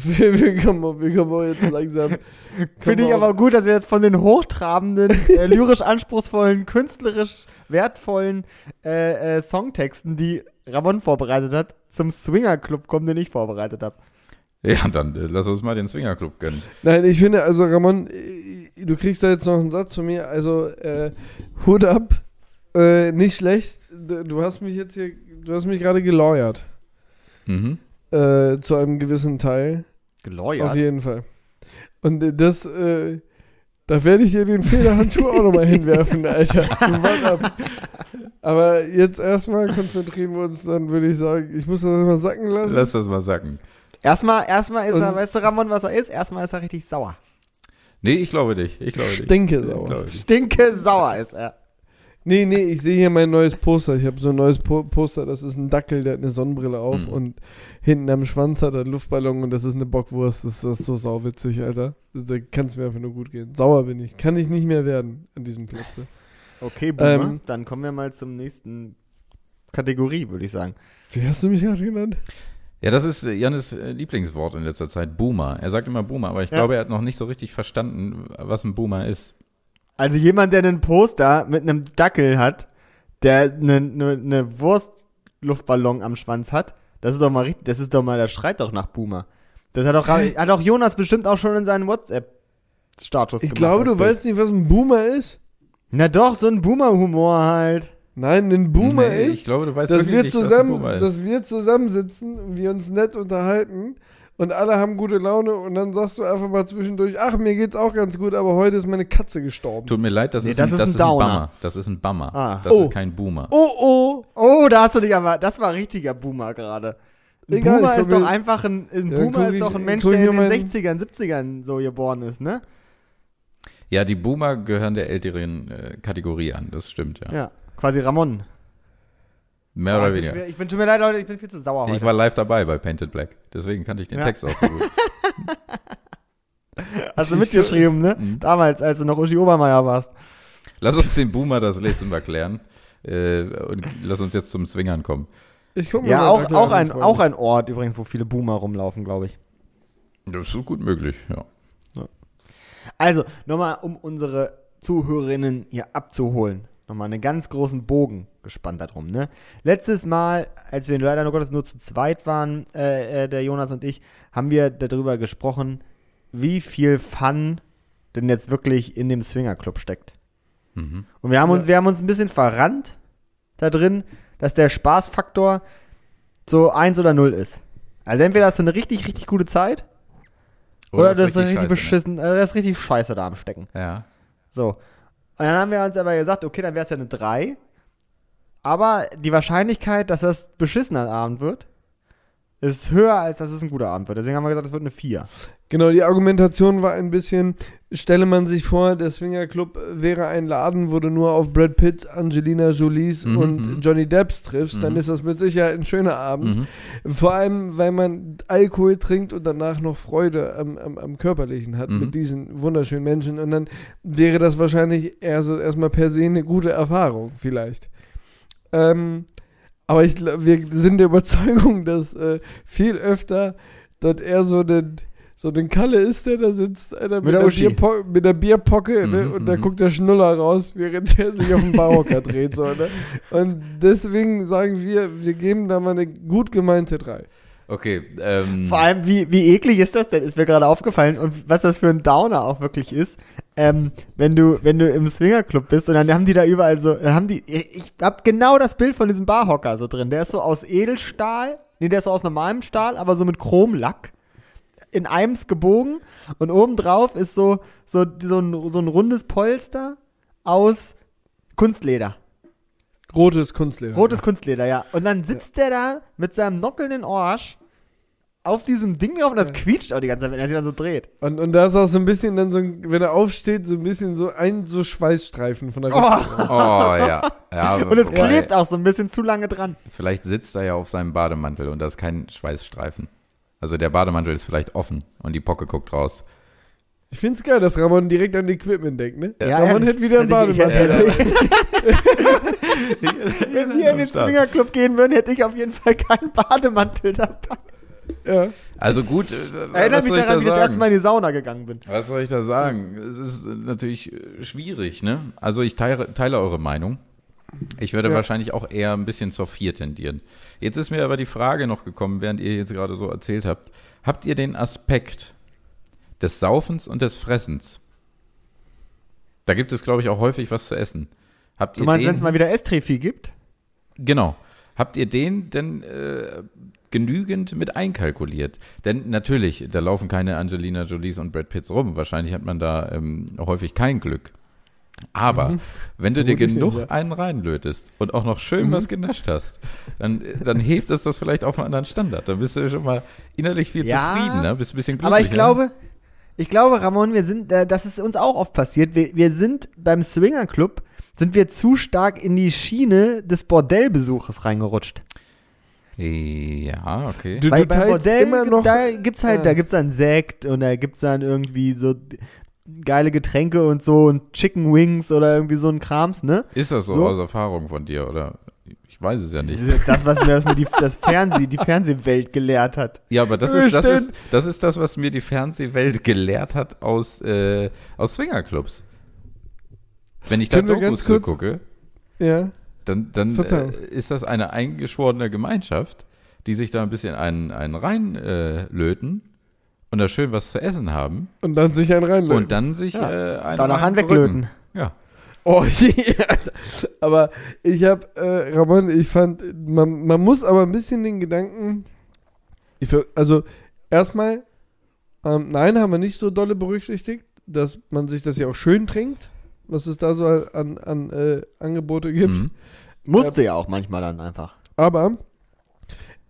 Wir, wir, kommen, wir kommen auch jetzt langsam. Finde ich aber gut, dass wir jetzt von den hochtrabenden, äh, <laughs> lyrisch anspruchsvollen, künstlerisch wertvollen äh, äh, Songtexten, die Ramon vorbereitet hat, zum Swinger-Club kommen, den ich vorbereitet habe. Ja, dann äh, lass uns mal den Swingerclub gönnen. Nein, ich finde, also Ramon, äh, du kriegst da jetzt noch einen Satz von mir. Also, äh, Hut ab. Äh, nicht schlecht. Du hast mich jetzt hier, du hast mich gerade gelawyer. Mhm. Äh, zu einem gewissen Teil. Auf Geläuert. jeden Fall. Und äh, das, äh, da werde ich dir den Federhandschuh auch nochmal hinwerfen, <laughs> Alter. Aber jetzt erstmal konzentrieren wir uns dann, würde ich sagen, ich muss das mal sacken lassen. Lass das mal sacken. Erstmal, erstmal ist er, Und- weißt du, Ramon, was er ist? Erstmal ist er richtig sauer. Nee, ich glaube dich. Ich glaube dich. Stinke Ich sauer. glaube dich. Stinke sauer ist er. Nee, nee, ich sehe hier mein neues Poster. Ich habe so ein neues po Poster, das ist ein Dackel, der hat eine Sonnenbrille auf Mhm. und hinten am Schwanz hat er einen Luftballon und das ist eine Bockwurst. Das, das ist so sauwitzig, Alter. Da kann es mir einfach nur gut gehen. Sauer bin ich. Kann ich nicht mehr werden an diesem Platze. Okay, Boomer. Ähm, dann kommen wir mal zum nächsten Kategorie, würde ich sagen. Wie hast du mich gerade genannt? Ja, das ist äh, Jannes äh, Lieblingswort in letzter Zeit. Boomer. Er sagt immer Boomer, aber ich Ja. glaube, er hat noch nicht so richtig verstanden, was ein Boomer ist. Also jemand, der einen Poster mit einem Dackel hat, der eine, eine, eine Wurstluftballon am Schwanz hat, das ist doch mal richtig, das ist doch mal, das schreit doch nach Boomer. Das hat doch, hat auch Jonas bestimmt auch schon in seinen WhatsApp-Status Ich glaube, du weißt nicht, was ein Boomer ist. Na doch, so ein Boomer-Humor halt. Nein, ein Boomer Nee, ist, Ich glaube, du weißt dass wir, nicht, was ein zusammen, ist. dass wir zusammensitzen, wir uns nett unterhalten und alle haben gute Laune und dann sagst du einfach mal zwischendurch, ach, mir geht's auch ganz gut, aber heute ist meine Katze gestorben. Tut mir leid, das Nee, ist, das ein, ist das ein ist ein Downer. Bummer. Das ist ein Bummer. Ah. Das Oh. ist kein Boomer. Oh, oh. Oh, da hast du dich aber, das war richtiger Boomer gerade. Ein Egal, Boomer ist doch einfach ein, ein Ja, Boomer ist ich- doch ein Mensch, der in den mein- 60ern, 70ern so geboren ist, ne? Ja, die Boomer gehören der älteren äh, Kategorie an. Das stimmt, ja. Ja, quasi Ramon. Mehr oder ich, bin weniger. ich bin, tut mir leid, Leute, ich bin viel zu sauer heute. Ich war live dabei bei Painted Black. Deswegen kannte ich den Ja. Text auch so gut. <laughs> Hast du mitgeschrieben, ne? Mhm. Damals, als du noch Uschi Obermeier warst. Lass uns den Boomer das nächste Mal klären. Äh, und lass uns jetzt zum Swingern kommen. Ich guck mir Ja, mal auch, auch, an, ein, Freunde. auch ein Ort übrigens, wo viele Boomer rumlaufen, glaube ich. Das ist so gut möglich, ja. Also, nochmal, um unsere Zuhörerinnen hier abzuholen, nochmal einen ganz großen Bogen gespannt darum. Ne? Letztes Mal, als wir leider nur Gottes nur zu zweit waren, äh, äh, der Jonas und ich, haben wir darüber gesprochen, wie viel Fun denn jetzt wirklich in dem Swingerclub steckt. Mhm. Und wir haben, uns, wir haben uns ein bisschen verrannt da drin, dass der Spaßfaktor so 1 oder 0 ist. Also entweder hast du eine richtig, richtig gute Zeit oder, das ist richtig, scheiße, ne? beschissen, äh, das ist richtig scheiße da am Stecken. Ja. So. Und dann haben wir uns aber gesagt, okay, dann wäre es ja eine 3. Aber die Wahrscheinlichkeit, dass das beschissener Abend wird, ist höher, als dass es ein guter Abend wird. Deswegen haben wir gesagt, es wird eine 4. Genau, die Argumentation war ein bisschen, stelle man sich vor, der Swingerclub wäre ein Laden, wo du nur auf Brad Pitt, Angelina Jolies Mhm, und mhm. Johnny Depps triffst, dann Mhm. ist das mit Sicherheit ein schöner Abend. Mhm. Vor allem, weil man Alkohol trinkt und danach noch Freude am, am, am Körperlichen hat Mhm. mit diesen wunderschönen Menschen. Und dann wäre das wahrscheinlich eher so erstmal per se eine gute Erfahrung, vielleicht. Ähm, aber ich, wir sind der Überzeugung, dass äh, viel öfter dort eher so den, so den Kalle ist, der da sitzt, Alter, Mit mit, der. Bierpo mit der Bierpocke, ne? Mhm, und da mhm. guckt der Schnuller raus, während er sich auf den Barhocker <laughs> dreht. So, ne? Und deswegen sagen wir, wir geben da mal eine gut gemeinte 3. Okay. Ähm, Vor allem, wie, wie eklig ist das denn? Ist mir gerade aufgefallen. Und was das für ein Downer auch wirklich ist, ähm, wenn du, wenn du im Swingerclub bist und dann haben die da überall so, dann haben die, ich hab genau das Bild von diesem Barhocker so drin. Der ist so aus Edelstahl, nee, der ist so aus normalem Stahl, aber so mit Chromlack. In Eims gebogen und obendrauf ist so, so, so, ein, so ein rundes Polster aus Kunstleder. Rotes Kunstleder. Rotes Kunstleder, ja. Und dann sitzt der da mit seinem nockelnden Arsch auf diesem Ding drauf und das quietscht auch die ganze Zeit, wenn er sich dann so dreht. Und, und da ist auch so ein bisschen dann so, ein, wenn er aufsteht, so ein bisschen so ein so Schweißstreifen von der Oh. Rüstung. Oh ja. ja <laughs> Und es klebt auch so ein bisschen zu lange dran. Vielleicht sitzt er ja auf seinem Bademantel und da ist kein Schweißstreifen. Also der Bademantel ist vielleicht offen und die Pocke guckt raus. Ich find's geil, dass Ramon direkt an Equipment denkt, ne? Ja, Ramon hätte wieder einen <laughs> Bademantel. <laughs> Wenn wir in den Swingerclub gehen würden, hätte ich auf jeden Fall keinen Bademantel dabei. Ja. Also gut, äh, Erinnere mich daran, da wie ich das erste? Mal in die Sauna gegangen bin. Was soll ich da sagen? Es ist natürlich äh, schwierig, ne? Also ich teile, teile eure Meinung. Ich würde Ja. wahrscheinlich auch eher ein bisschen zur 4 tendieren. Jetzt ist mir aber die Frage noch gekommen, während ihr jetzt gerade so erzählt habt. Habt ihr den Aspekt des Saufens und des Fressens? Da gibt es, glaube ich, auch häufig was zu essen. Habt Du ihr meinst, wenn es mal wieder Estrefi gibt? Genau. Habt ihr den denn äh, genügend mit einkalkuliert? Denn natürlich, da laufen keine Angelina Jolies und Brad Pitts rum. Wahrscheinlich hat man da ähm, häufig kein Glück. Aber wenn du dir genug ja. einen reinlötest und auch noch schön was genascht hast, dann, dann hebt es das vielleicht auf einen anderen Standard. Dann bist du schon mal innerlich viel Ja, zufriedener, bist ein bisschen glücklicher. Aber ich glaube, ich glaube, Ramon, wir sind, äh, das ist uns auch oft passiert. Wir, wir sind beim Swingerclub, sind wir zu stark in die Schiene des Bordellbesuches reingerutscht. Ja, okay. Du, Weil du beim Bordell, immer noch. da gibt's halt, Ja. da gibt's dann Sekt und da gibt's dann irgendwie so geile Getränke und so und Chicken Wings oder irgendwie so ein Krams, ne? Ist das so, So. aus Erfahrung von dir, oder? Ich weiß es ja Das nicht. ist jetzt das, was mir, was mir die, das Fernseh, die Fernsehwelt gelehrt hat. Ja, aber das ist, das, ist, das ist das, was mir die Fernsehwelt gelehrt hat aus, äh, aus Swingerclubs. Wenn ich da Dokus kurz- gucke, Ja. Dann, dann äh, ist das eine eingeschworene Gemeinschaft, die sich da ein bisschen einen, einen reinlöten äh, löten und da schön was zu essen haben Und dann sich einen reinlegen. und dann sich Ja. äh, einen Danach rein anweglöten. verrücken. Ja. Oh, <laughs> ja. Aber ich habe, äh, Ramon, ich fand, man, man muss aber ein bisschen den Gedanken, ich, also erstmal, ähm, nein, haben wir nicht so dolle berücksichtigt, dass man sich das ja auch schön trinkt, was es da so an, an äh, Angebote gibt. Mhm. Musste ja auch manchmal dann einfach. Aber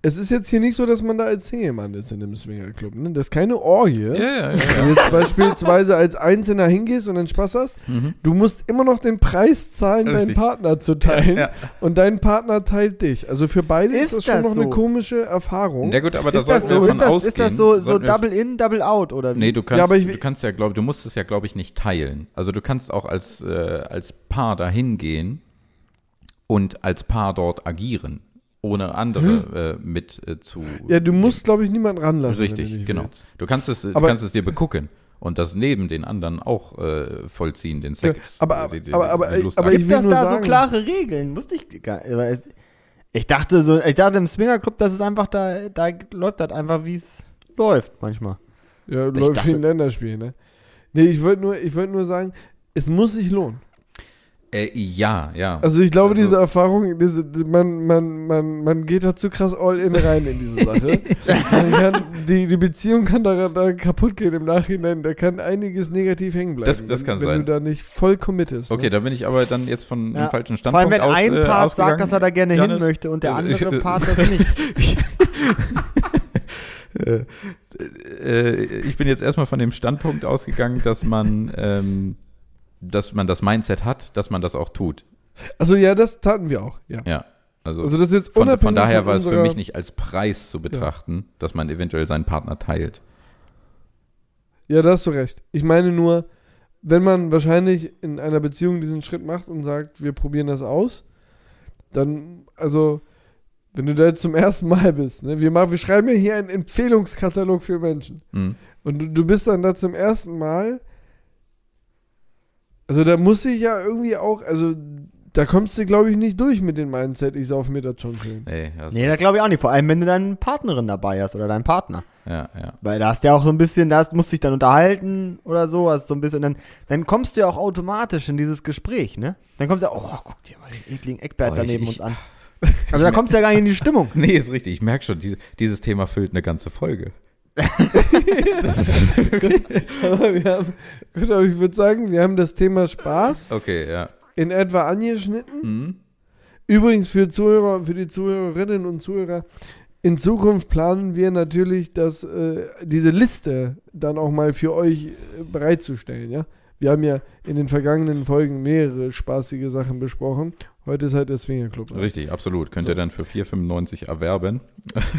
es ist jetzt hier nicht so, dass man da als Single-Mann ist in dem Swingerclub. Ne? Das ist keine Orgie. Ja, ja, ja. Wenn du jetzt beispielsweise als Einzelner hingehst und dann Spaß hast, Mhm. du musst immer noch den Preis zahlen, deinen Richtig. Partner zu teilen. Ja, Und dein Partner teilt dich. Also für beide ist, Ist das schon das noch so? eine komische Erfahrung. ja gut, aber da Ist das, sollten wir so, von ist, das, ausgehen. ist das so, so wir- Double in, Double out oder wie? Nee, du kannst, Ja, aber ich- du kannst ja, glaube du musst es ja, glaube ich, nicht teilen. Also du kannst auch als, äh, als Paar dahin gehen und als Paar dort agieren, ohne andere äh, mit äh, zu. ja, du musst, glaube ich, niemanden ranlassen. du Richtig, nicht genau. willst. Du kannst es, du Aber- kannst es dir begucken und das neben den anderen auch äh, vollziehen, den Sex. aber- aber- die- die- aber- aber- aber ich Gibt will das da sagen- so klare Regeln? Wusste ich gar aber es- Ich dachte so, ich dachte im Swingerclub, das ist einfach da, da läuft das einfach, wie es läuft manchmal. Ja, Ich läuft wie dachte- ein Länderspiel, ne? Nee, ich wollte nur, ich wollte nur sagen, es muss sich lohnen. Äh, ja, ja. Also ich glaube, Also- diese Erfahrung, diese, man, man, man, man geht da zu krass all in rein in diese Sache. <laughs> kann, die, die Beziehung kann da, da kaputt gehen im Nachhinein. Da kann einiges negativ hängen bleiben. Das- das wenn, kann wenn sein. du da nicht voll committest. okay, ne? da bin ich aber dann jetzt von Ja. dem falschen Vor allem, Standpunkt wenn aus, ein äh, Part ausgegangen. sagt, dass er da gerne hin Janis, möchte und der äh, andere ich- <laughs> Part das nicht. <laughs> äh, äh, ich bin jetzt erstmal von dem Standpunkt ausgegangen, dass man, ähm, dass man das Mindset hat, dass man das auch tut. Also ja, das taten wir auch. Ja. Ja. Also, Also das ist jetzt von, unabhängig von daher war es für mich nicht als Preis zu betrachten, dass man eventuell seinen Partner teilt. Ja, da hast du recht. Ich meine nur, wenn man wahrscheinlich in einer Beziehung diesen Schritt macht und sagt, wir probieren das aus, dann, also, wenn du da jetzt zum ersten Mal bist, ne, wir, machen, wir schreiben ja hier einen Empfehlungskatalog für Menschen. Hm. Und du, du bist dann da zum ersten Mal, also da muss ich ja irgendwie auch, also da kommst du, glaube ich, nicht durch mit dem Mindset, ich sauf mir das schon schön. Nee, hast Nee, das glaube ich auch nicht. Vor allem, wenn du deine Partnerin dabei hast oder deinen Partner. ja, ja. Weil da hast du ja auch so ein bisschen, da hast- musst dich dann unterhalten oder so, hast so ein bisschen, dann, dann kommst du ja auch automatisch in dieses Gespräch, ne? Dann kommst du ja, oh, guck dir mal den ekligen Eckbert Oh, da ich- uns an. <laughs> Also da kommst du ja gar nicht in die Stimmung. <laughs> Nee, ist richtig. Ich merke schon, diese, dieses Thema füllt eine ganze Folge. <laughs> <laughs> <laughs> Aber wir haben, gut, aber ich würde sagen, wir haben das Thema Spaß Okay, ja. in etwa angeschnitten. Mhm. Übrigens für Zuhörer, für die Zuhörerinnen und Zuhörer, in Zukunft planen wir natürlich, dass äh, diese Liste dann auch mal für euch äh, bereitzustellen, ja. Wir haben ja in den vergangenen Folgen mehrere spaßige Sachen besprochen. Heute ist halt der Swingerclub. dran. Richtig, absolut. Könnt So. ihr dann für 4,95 erwerben.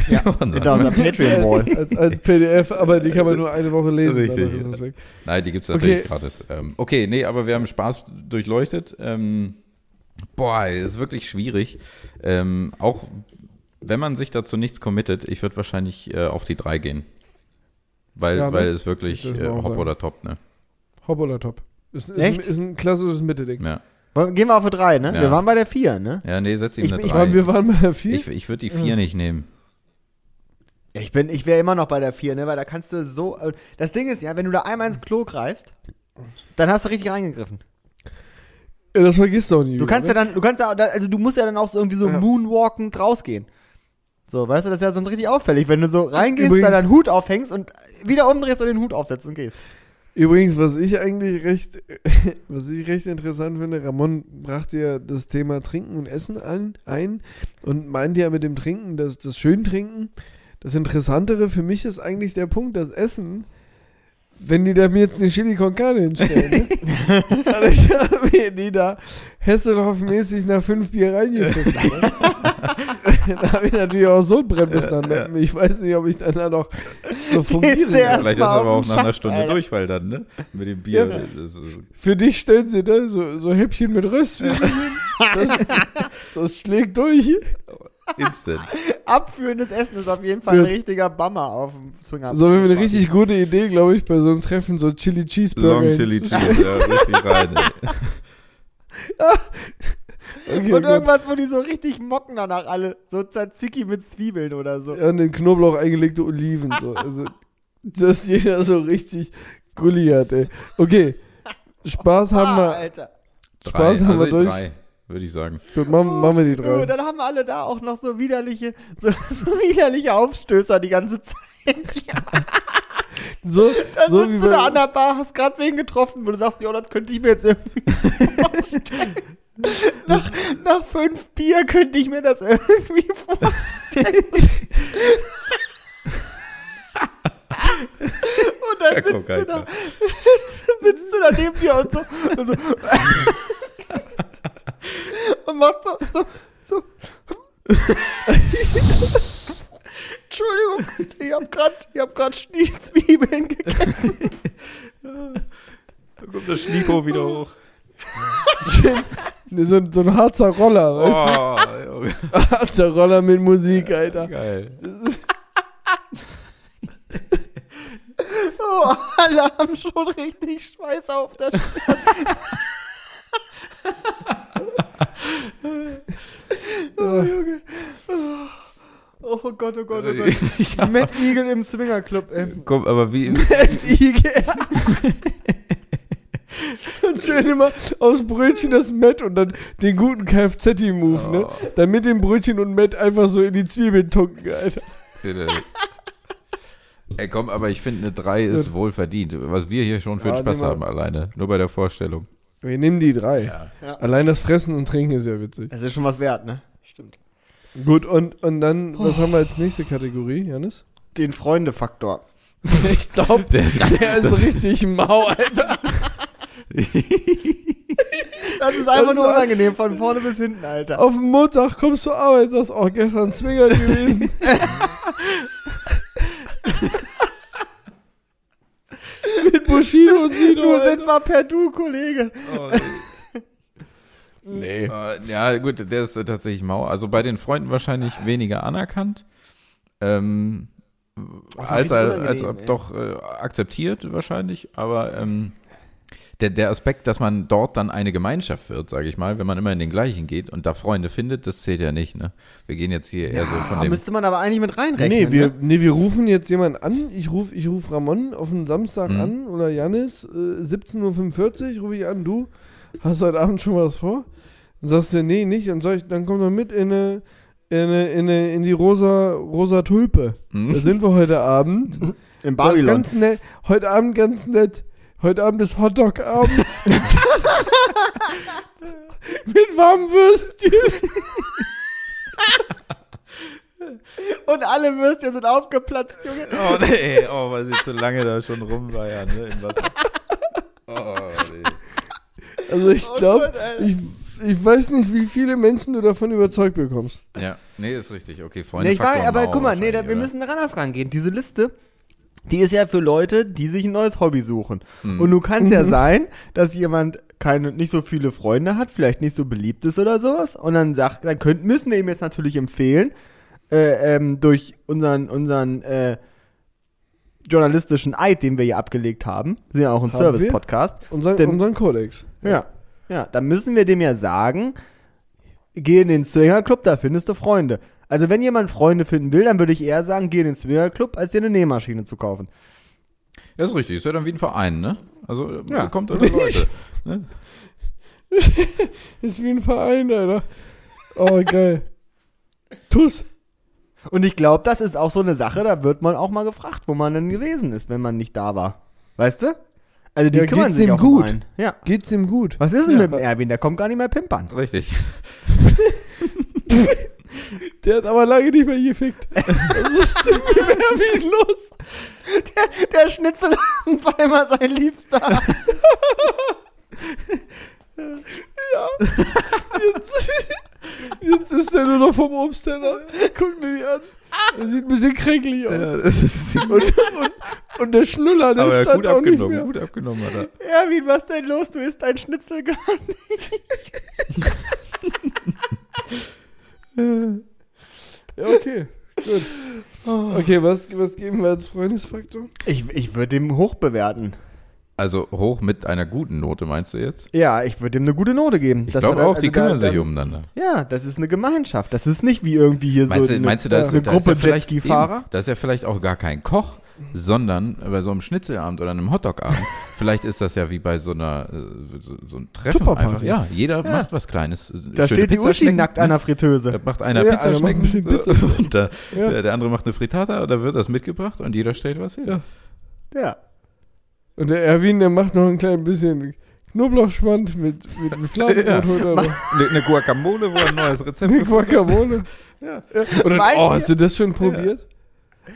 Ja, <laughs> Und hinter unserem Patreon-Wall. <laughs> als, als PDF, aber die kann man nur eine Woche lesen. Richtig. Nein, die gibt es natürlich Okay. gratis. Ähm, okay, nee, aber wir haben Spaß durchleuchtet. Ähm, boah, ist wirklich schwierig. Ähm, auch wenn man sich dazu nichts committet, ich würde wahrscheinlich äh, auf die drei gehen. Weil, Ja, ne? weil es wirklich äh, hopp sagen. oder top, ne? Hopp oder top. Ist, ist, Echt? Ein, ist ein klassisches Mitte-Ding. Ja, Gehen wir auf die drei, ne? Ja. Wir waren bei der vier, ne? ja nee, setz ihm Ich- eine ich- drei. Aber wir waren bei der 4. ich ich würde die vier nicht nehmen. Ich bin, ich wäre immer noch bei der vier, ne? Weil da kannst du so. äh, Das Ding ist ja, wenn du da einmal ins Klo greifst, dann hast du richtig reingegriffen. Ja, das vergisst du auch nie. Du kannst ja dann, du kannst ja, also du musst ja dann auch so irgendwie so Ja. moonwalkend rausgehen. So, weißt du, das ist ja sonst richtig auffällig, wenn du so reingehst, Übrigens- da deinen Hut aufhängst und wieder umdrehst und den Hut aufsetzt und gehst. Übrigens, was ich eigentlich recht, <laughs> was ich recht interessant finde, Ramon brachte ja das Thema Trinken und Essen an, ein und meinte ja mit dem Trinken, dass das Schöntrinken. Das Interessantere für mich ist eigentlich der Punkt, das Essen, wenn die da mir jetzt eine Chili con Carne hinstellen, ne? <laughs> also ich <laughs> habe mir die da Hesselhoff-mäßig nach fünf Bier reingepfiffen. Ne? <laughs> da habe ich natürlich auch so Brennbiss dann. Ich weiß nicht, ob ich dann da noch so erst Vielleicht ist aber auch nach einer Stunde Alter. Durchfall dann, ne? Mit dem Bier. Ja. Das ist Für dich stellen sie da so, so Häppchen mit Röstzwiebeln. Das, das schlägt durch. instant. Abführendes Essen ist auf jeden Fall ein richtiger Bummer auf dem Swinger. So, wenn wir eine richtig gute Idee, glaube ich, bei so einem Treffen so Chili Cheeseburger. Long Chili Cheese, ja, richtig rein. <laughs> <laughs> Okay, Und gut. irgendwas, wo die so richtig mocken danach alle. So Tzatziki mit Zwiebeln oder so. Ja, und in Knoblauch eingelegte Oliven. So. Also, dass jeder so richtig Gulli hat, ey. Okay. Spaß haben Ah, wir. Alter. Spaß drei, haben wir also durch. drei, würde ich sagen. Gut, machen, machen wir die Oh, drei. dann haben alle da auch noch so widerliche, so, <laughs> so widerliche Aufstößer die ganze Zeit. <laughs> So, Dann so sitzt wie du da bei, an der Bar, hast gerade wen getroffen, wo du sagst, ja, das könnte ich mir jetzt irgendwie <laughs> vorstellen. Nach, nach fünf Bier könnte ich mir das irgendwie vorstellen. und dann sitzt du da, sitzt du da neben dir und so, und, so und macht so, so, so. Entschuldigung, ich hab grad, ich hab grad Schnitzwiebeln gegessen. Da kommt das Schnipo wieder hoch. So, ein- so ein Harzer Roller, weißt Oh, Junge. du? <laughs> Harzer Roller mit Musik, Alter. geil. Oh, Alle haben schon richtig Schweiß auf der Stirn. oh, Junge. Oh Gott, oh Gott, oh Gott. <laughs> Ich hab- Matt Eagle im Swingerclub. ey. Komm, aber wie. Matt Eagle. <laughs> Und schön immer aus Brötchen das Matt und dann den guten Kfz-Move, ne? Oh. Dann mit dem Brötchen und Matt einfach so in die Zwiebeln tunken, Alter. Ey, komm, aber ich finde, eine 3 ist wohl verdient. Was wir hier schon für Ja, einen Spaß haben alleine. Nur bei der Vorstellung. Wir nehmen die drei. Ja. Allein das Fressen und Trinken ist ja witzig. Das ist schon was wert, ne? Stimmt. Gut, und, und dann, was haben wir als nächste Kategorie, Janis? Den Freunde-Faktor. <laughs> Ich glaube, Der ist- der ist <laughs> richtig mau, Alter. <laughs> Das ist einfach Das nur ist- unangenehm, von vorne bis hinten, Alter. Auf dem Montag kommst du zur Arbeit und sagst, oh, gestern Zwinger gewesen. <laughs> Mit Bushido und Sido. Alter. sind wir per Du, Kollege. <laughs> Nee. Äh, ja, gut, der ist äh, tatsächlich mau. Also bei den Freunden wahrscheinlich weniger anerkannt. Ähm, als, als, ey. doch äh, akzeptiert wahrscheinlich, aber ähm, der, der Aspekt, dass man dort dann eine Gemeinschaft wird, sage ich mal, wenn man immer in den gleichen geht und da Freunde findet, das zählt ja nicht, ne? Wir gehen jetzt hier eher so von dem. müsste man aber eigentlich mit reinrechnen. Nee, wir, ne? nee, wir rufen jetzt jemanden an. Ich rufe ich ruf Ramon auf einen Samstag Mhm. an oder Janis, äh, 17.45 Uhr rufe ich an. Du, hast heute Abend schon was vor? Dann sagst du, nee, nicht. Und sag ich, dann komm doch mit in eine, in, in, in die rosa, rosa Tulpe. Hm? Da sind wir heute Abend. <laughs> Im Babylon. ganz nett. Heute Abend ganz nett. Heute Abend ist Hotdog-Abend. <laughs> Mit warmen Würstchen. Und alle Würstchen sind aufgeplatzt, Junge. Oh nee, oh, weil sie zu lange da schon rumweiern, ne? Im Wasser. Oh, nee. Also ich Oh glaube, Alter. ich, ich weiß nicht, wie viele Menschen du davon überzeugt bekommst. Ja, nee, ist richtig. Okay, Freunde. Nee, ich weiß, aber guck mal, nee, da, wir oder? müssen anders rangehen. Diese Liste, die ist ja für Leute, die sich ein neues Hobby suchen. Hm. Und nun kann es ja sein, dass jemand keine, nicht so viele Freunde hat, vielleicht nicht so beliebt ist oder sowas. Und dann sagt, dann könnt, müssen wir ihm jetzt natürlich empfehlen, äh, ähm, durch unseren, unseren äh, journalistischen Eid, den wir hier abgelegt haben, wir sind ja auch ein? Service-Podcast. Unseren, Denn- unseren Kodex. Ja. Ja, dann müssen wir dem ja sagen, geh in den Swingerclub, da findest du Freunde. Also wenn jemand Freunde finden will, dann würde ich eher sagen, geh in den Swingerclub, als dir eine Nähmaschine zu kaufen. Ja, ist richtig. Ist ja dann wie ein Verein, ne? Also Ja. kommt unter Leute. <laughs> ne? Ist wie ein Verein, Alter. Oh, geil. Tuss. Und ich glaube, das ist auch so eine Sache, da wird man auch mal gefragt, wo man denn gewesen ist, wenn man nicht da war. Weißt du? Also die Ja, kümmern geht's sich ihm auch um gut? einen. Ja. Geht's ihm gut? Was ist denn Ja. mit dem Erwin? Der kommt gar nicht mehr pimpern. Richtig. <laughs> Der hat aber lange nicht mehr gefickt. <laughs> Was ist los? Der Schnitzel <laughs> war immer sein Liebster. <laughs> Jetzt, jetzt ist er nur noch vom Obsthändler. Guck mir die an. Er sieht ein bisschen kränklich aus. Ja, das ist Und, und, und der Schnuller, der aber er stand gut auch nicht mehr. Gut abgenommen hat er. Erwin, was denn los? Du isst dein Schnitzel gar nicht. <laughs> Ja, okay. Gut. Okay, was, was geben wir als Freundesfaktor? Ich, ich würde ihm hoch bewerten. Also hoch mit einer guten Note, meinst du jetzt? Ja, ich würde ihm eine gute Note geben. Ich Das glaube auch, die also da- kümmern sich da- umeinander. Ja, das ist eine Gemeinschaft. Das ist nicht wie irgendwie hier Meinst, so du, meinst du, da ist, eine da ist Gruppe ja Jetski-Fahrer. eben, Da ist ja vielleicht auch gar kein Koch, sondern bei so einem Schnitzelabend oder einem Hotdogabend. <laughs> vielleicht ist das ja wie bei so einer äh, so, so ein Treffen einfach. Ja, jeder macht was Kleines. Da Schöne steht die Uschi nackt ne? an der Fritteuse. Da macht einer Ja, Pizza einer macht ein Pizza. <laughs> und der, Ja. der, der andere macht eine Frittata und da wird das mitgebracht und jeder stellt was hin. Ja. Ja. Und der Erwin, der macht noch ein klein bisschen Knoblauchschmand mit, mit, mit Fladenbrot <laughs> Ja. aber- Eine, Guacamole, wo ein neues Rezept Eine Guacamole. Ja. Oder, oh, hast du das schon probiert?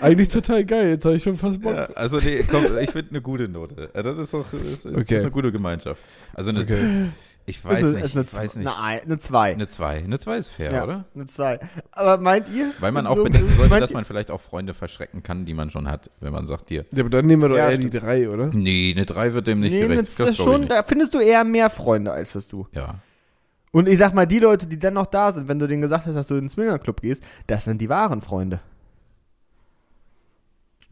Eigentlich total geil. Jetzt habe ich schon fast Bock. Ja, also nee, komm, ich finde eine gute Note. Das ist doch ist, Okay. ist eine gute Gemeinschaft. Also eine, Okay. ich weiß ist, nicht, ist eine, ich weiß nicht. Eine, Ei- eine 2. Eine 2. Eine 2 ist fair, ja, oder? Eine 2. Aber meint ihr? Weil man auch so- bedenken sollte, dass man vielleicht auch Freunde verschrecken kann, die man schon hat, wenn man sagt, hier, Ja, aber dann nehmen wir doch Ja, eher stimmt. die drei, oder? nee, eine 3 wird dem nicht Nee, gerecht. eine, Das schon, nicht. da findest du eher mehr Freunde als das du. Ja. Und ich sag mal, die Leute, die dann noch da sind, wenn du denen gesagt hast, dass du in den Swingerclub gehst, das sind die wahren Freunde.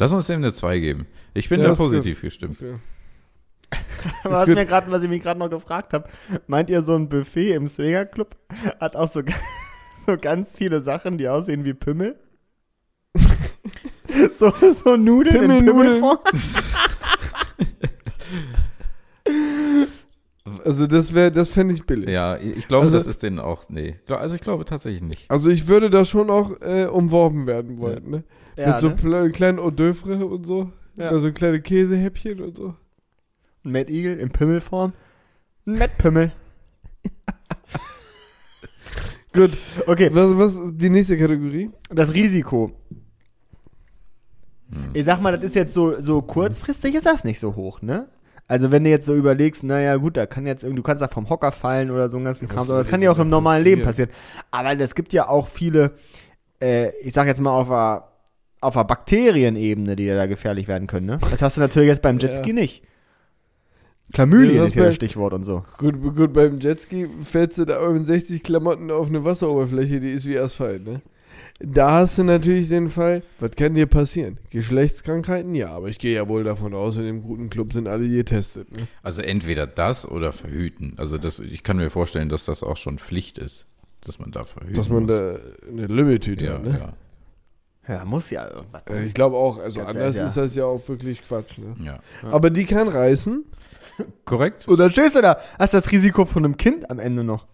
Lass uns dem eine 2 geben. Ich bin Ja, da positiv gestimmt. Ja. <laughs> Aber was, mir grad, was ich mich gerade noch gefragt habe, meint ihr, so ein Buffet im Swingerclub hat auch so, <laughs> so ganz viele Sachen, die aussehen wie Pimmel? <laughs> so, so Nudeln in Pimmelnudeln. Pimmelform? Also das wäre, das fände ich billig. Ja, ich glaube, Also- das ist denen auch, nee. Also ich glaube tatsächlich nicht. Also ich würde da schon auch äh, umworben werden wollen, ne? Ja, Mit so ne? kleinen Hors d'oeuvre und so. Ja. Also kleine Käsehäppchen und so. Ein Mad Eagle in Pimmelform. Ein Mad Pimmel. <laughs> Gut. Okay, Was, was die nächste Kategorie? das Risiko. Hm. Ich sag mal, das ist jetzt so, so kurzfristig ist das nicht so hoch, ne? Also wenn du jetzt so überlegst, naja gut, da kann jetzt irgendwie, du kannst da vom Hocker fallen oder so einen ganzen Kram, aber das kann ja auch im normalen Leben passieren? passieren. Aber es gibt ja auch viele, äh, ich sag jetzt mal auf der, auf der Bakterienebene, die da gefährlich werden können, ne? Das hast du natürlich jetzt beim <laughs> Jetski Ja. nicht. Chlamydien Ja, ist ja das Stichwort und so. Gut, gut, beim Jetski fällst du da aber mit 60 Klamotten auf eine Wasseroberfläche, die ist wie Asphalt, ne? Da hast du natürlich den Fall, was kann dir passieren? Geschlechtskrankheiten? Ja, aber ich gehe ja wohl davon aus, in dem guten Club sind alle getestet, ne? Also entweder das oder verhüten. Also das, ich kann mir vorstellen, dass das auch schon Pflicht ist, dass man da verhüten Dass man muss. da eine Lümmeltüte ja, hat, ne? ja, Ja, muss ja irgendwas. Äh, Ich glaube auch, also Ganz anders ehrlich, ja. ist das ja auch wirklich Quatsch, ne? ja. Aber die kann reißen. <laughs> Korrekt? Und dann stehst du da, hast das Risiko von einem Kind am Ende noch.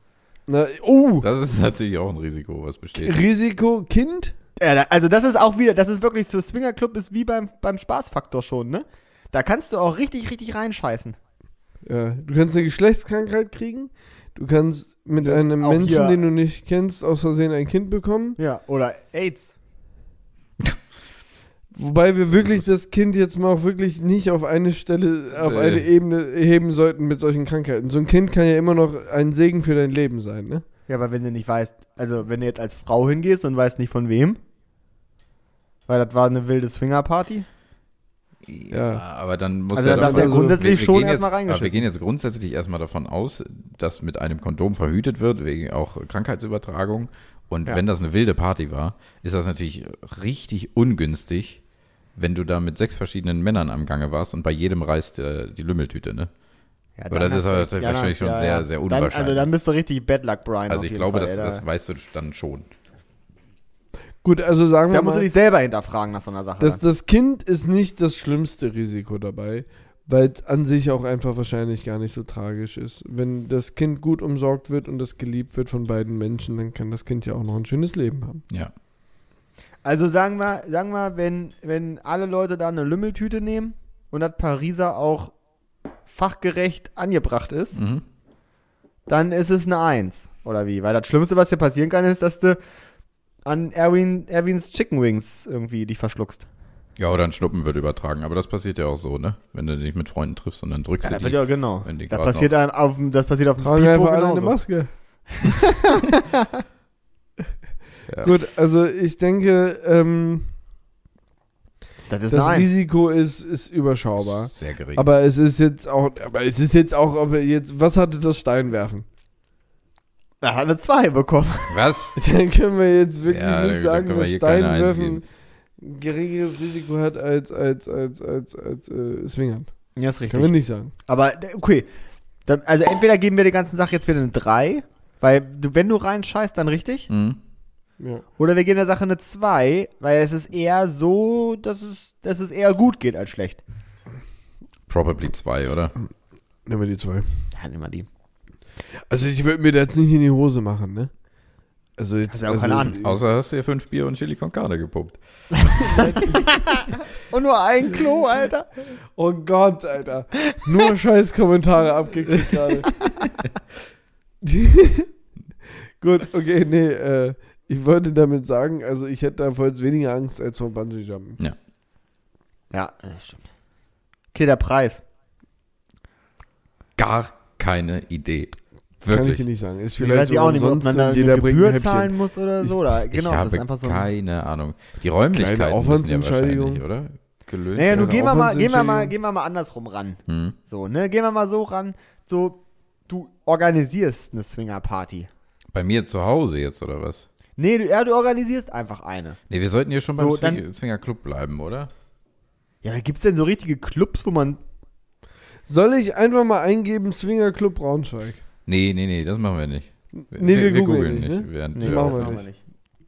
Na, oh! Das ist natürlich auch ein Risiko, was besteht. Risiko Kind? Ja, da- also das ist auch wieder, das ist wirklich so, Swingerclub ist wie beim, beim Spaßfaktor schon, ne? Da kannst du auch richtig, richtig reinscheißen. Ja, du kannst eine Geschlechtskrankheit kriegen. Du kannst mit Ja, einem auch Menschen, hier- den du nicht kennst, aus Versehen ein Kind bekommen. Ja, oder AIDS. Wobei wir wirklich das Kind jetzt mal auch wirklich nicht auf eine Stelle, auf Nee. eine Ebene heben sollten mit solchen Krankheiten. So ein Kind kann ja immer noch ein Segen für dein Leben sein, ne? Ja, aber wenn du nicht weißt, also wenn du jetzt als Frau hingehst und weißt nicht von wem, weil das war eine wilde Swingerparty. Ja, aber dann muss Also ja da darfst du ja also- grundsätzlich wir- wir schon gehen jetzt- erstmal aber Wir reingeschissen. gehen jetzt grundsätzlich erstmal davon aus, dass mit einem Kondom verhütet wird, wegen auch Krankheitsübertragung. Und Ja. wenn das eine wilde Party war, ist das natürlich richtig ungünstig, wenn du da mit sechs verschiedenen Männern am Gange warst und bei jedem reißt äh, die Lümmeltüte, ne? Ja, Aber dann das ist du- dann wahrscheinlich schon ja, sehr, ja. sehr Dann, unwahrscheinlich. also dann bist du richtig Bad Luck Brian. Also auf ich jeden glaube, Fall, das, das da, weißt du dann schon. Gut, also sagen da wir musst du dich selber hinterfragen nach so einer Sache. das, das Kind ist nicht das schlimmste Risiko dabei, weil es an sich auch einfach wahrscheinlich gar nicht so tragisch ist. Wenn das Kind gut umsorgt wird und das geliebt wird von beiden Menschen, dann kann das Kind ja auch noch ein schönes Leben haben. Ja. Also sagen wir, sagen wir wenn, wenn alle Leute da eine Lümmeltüte nehmen und das Pariser auch fachgerecht angebracht ist, Mhm. dann ist es eine Eins. Oder wie? Weil das Schlimmste, was dir passieren kann, ist, dass du an Erwin, Erwins Chicken Wings irgendwie dich verschluckst. Ja, oder ein Schnuppen wird übertragen. Aber das passiert ja auch so, ne? Wenn du dich mit Freunden triffst und dann drückst Ja, du das die. wird ja genau. wenn die Das passiert, auf, dem- das passiert auf dem Speedboot alle eine genauso. Maske. <laughs> <laughs> Ja. Gut, also ich denke, ähm, Das ist das. Risiko ist, ist überschaubar. Sehr gering. Aber es ist jetzt auch, aber es ist jetzt auch, aber jetzt, was hatte das Steinwerfen? Er hat eine Zwei bekommen. Was? <laughs> Dann können wir jetzt wirklich Ja, nicht sagen, dass Steinwerfen ein geringeres Risiko hat als, als, als, als, als äh, Swingern. Ja, ist Können wir richtig. nicht sagen. Aber okay. Dann, also entweder geben wir der ganzen Sache jetzt wieder eine 3, weil du, wenn du reinscheißt, dann richtig. Mhm. Ja. Oder wir geben der Sache eine 2, weil es ist eher so, dass es, dass es eher gut geht als schlecht. Probably zwei, oder? Nehmen wir die zwei. Ja, nimm mal die. Also ich würde mir das jetzt nicht in die Hose machen, ne? Also jetzt, Hast ja auch also, keine Ahnung. Außer hast du dir fünf Bier und Chili con Carne gepumpt. <laughs> Und nur ein Klo, Alter. Oh Gott, Alter. Nur scheiß Kommentare abgekriegt gerade. <laughs> <laughs> Gut, okay, nee, äh, ich wollte damit sagen, also ich hätte davor jetzt weniger Angst als vor Bungee Jumpen. Ja, äh, stimmt. Okay, der Preis. Gar keine Idee. Kann ich Wirklich. dir nicht sagen. Ist Ich vielleicht weiß ich auch nicht, ob man da eine Gebühr zahlen muss oder so. Oder, genau, ich das habe ist einfach so. ein- keine Ahnung. Die Räumlichkeiten Kleine müssen ja Aufwandsentschädigung. wahrscheinlich, oder? Gelöst Naja, nun gehen wir, mal, gehen, wir mal, Aufwandsentschädigung. gehen wir mal andersrum ran. Hm. So, ne? Gehen wir mal so ran. So, du organisierst eine Swingerparty. Bei mir zu Hause jetzt, oder was? Nee, du, ja, du organisierst einfach eine. Nee, wir sollten hier schon beim So, Swing- dann- Swinger Club bleiben, oder? Ja, aber gibt's denn so richtige Clubs, wo man. Soll ich einfach mal eingeben, Swinger Club Braunschweig? Nee, nee, nee, das machen wir nicht. Nee, wir googeln nicht, ne? während Nee, wir machen wir nicht.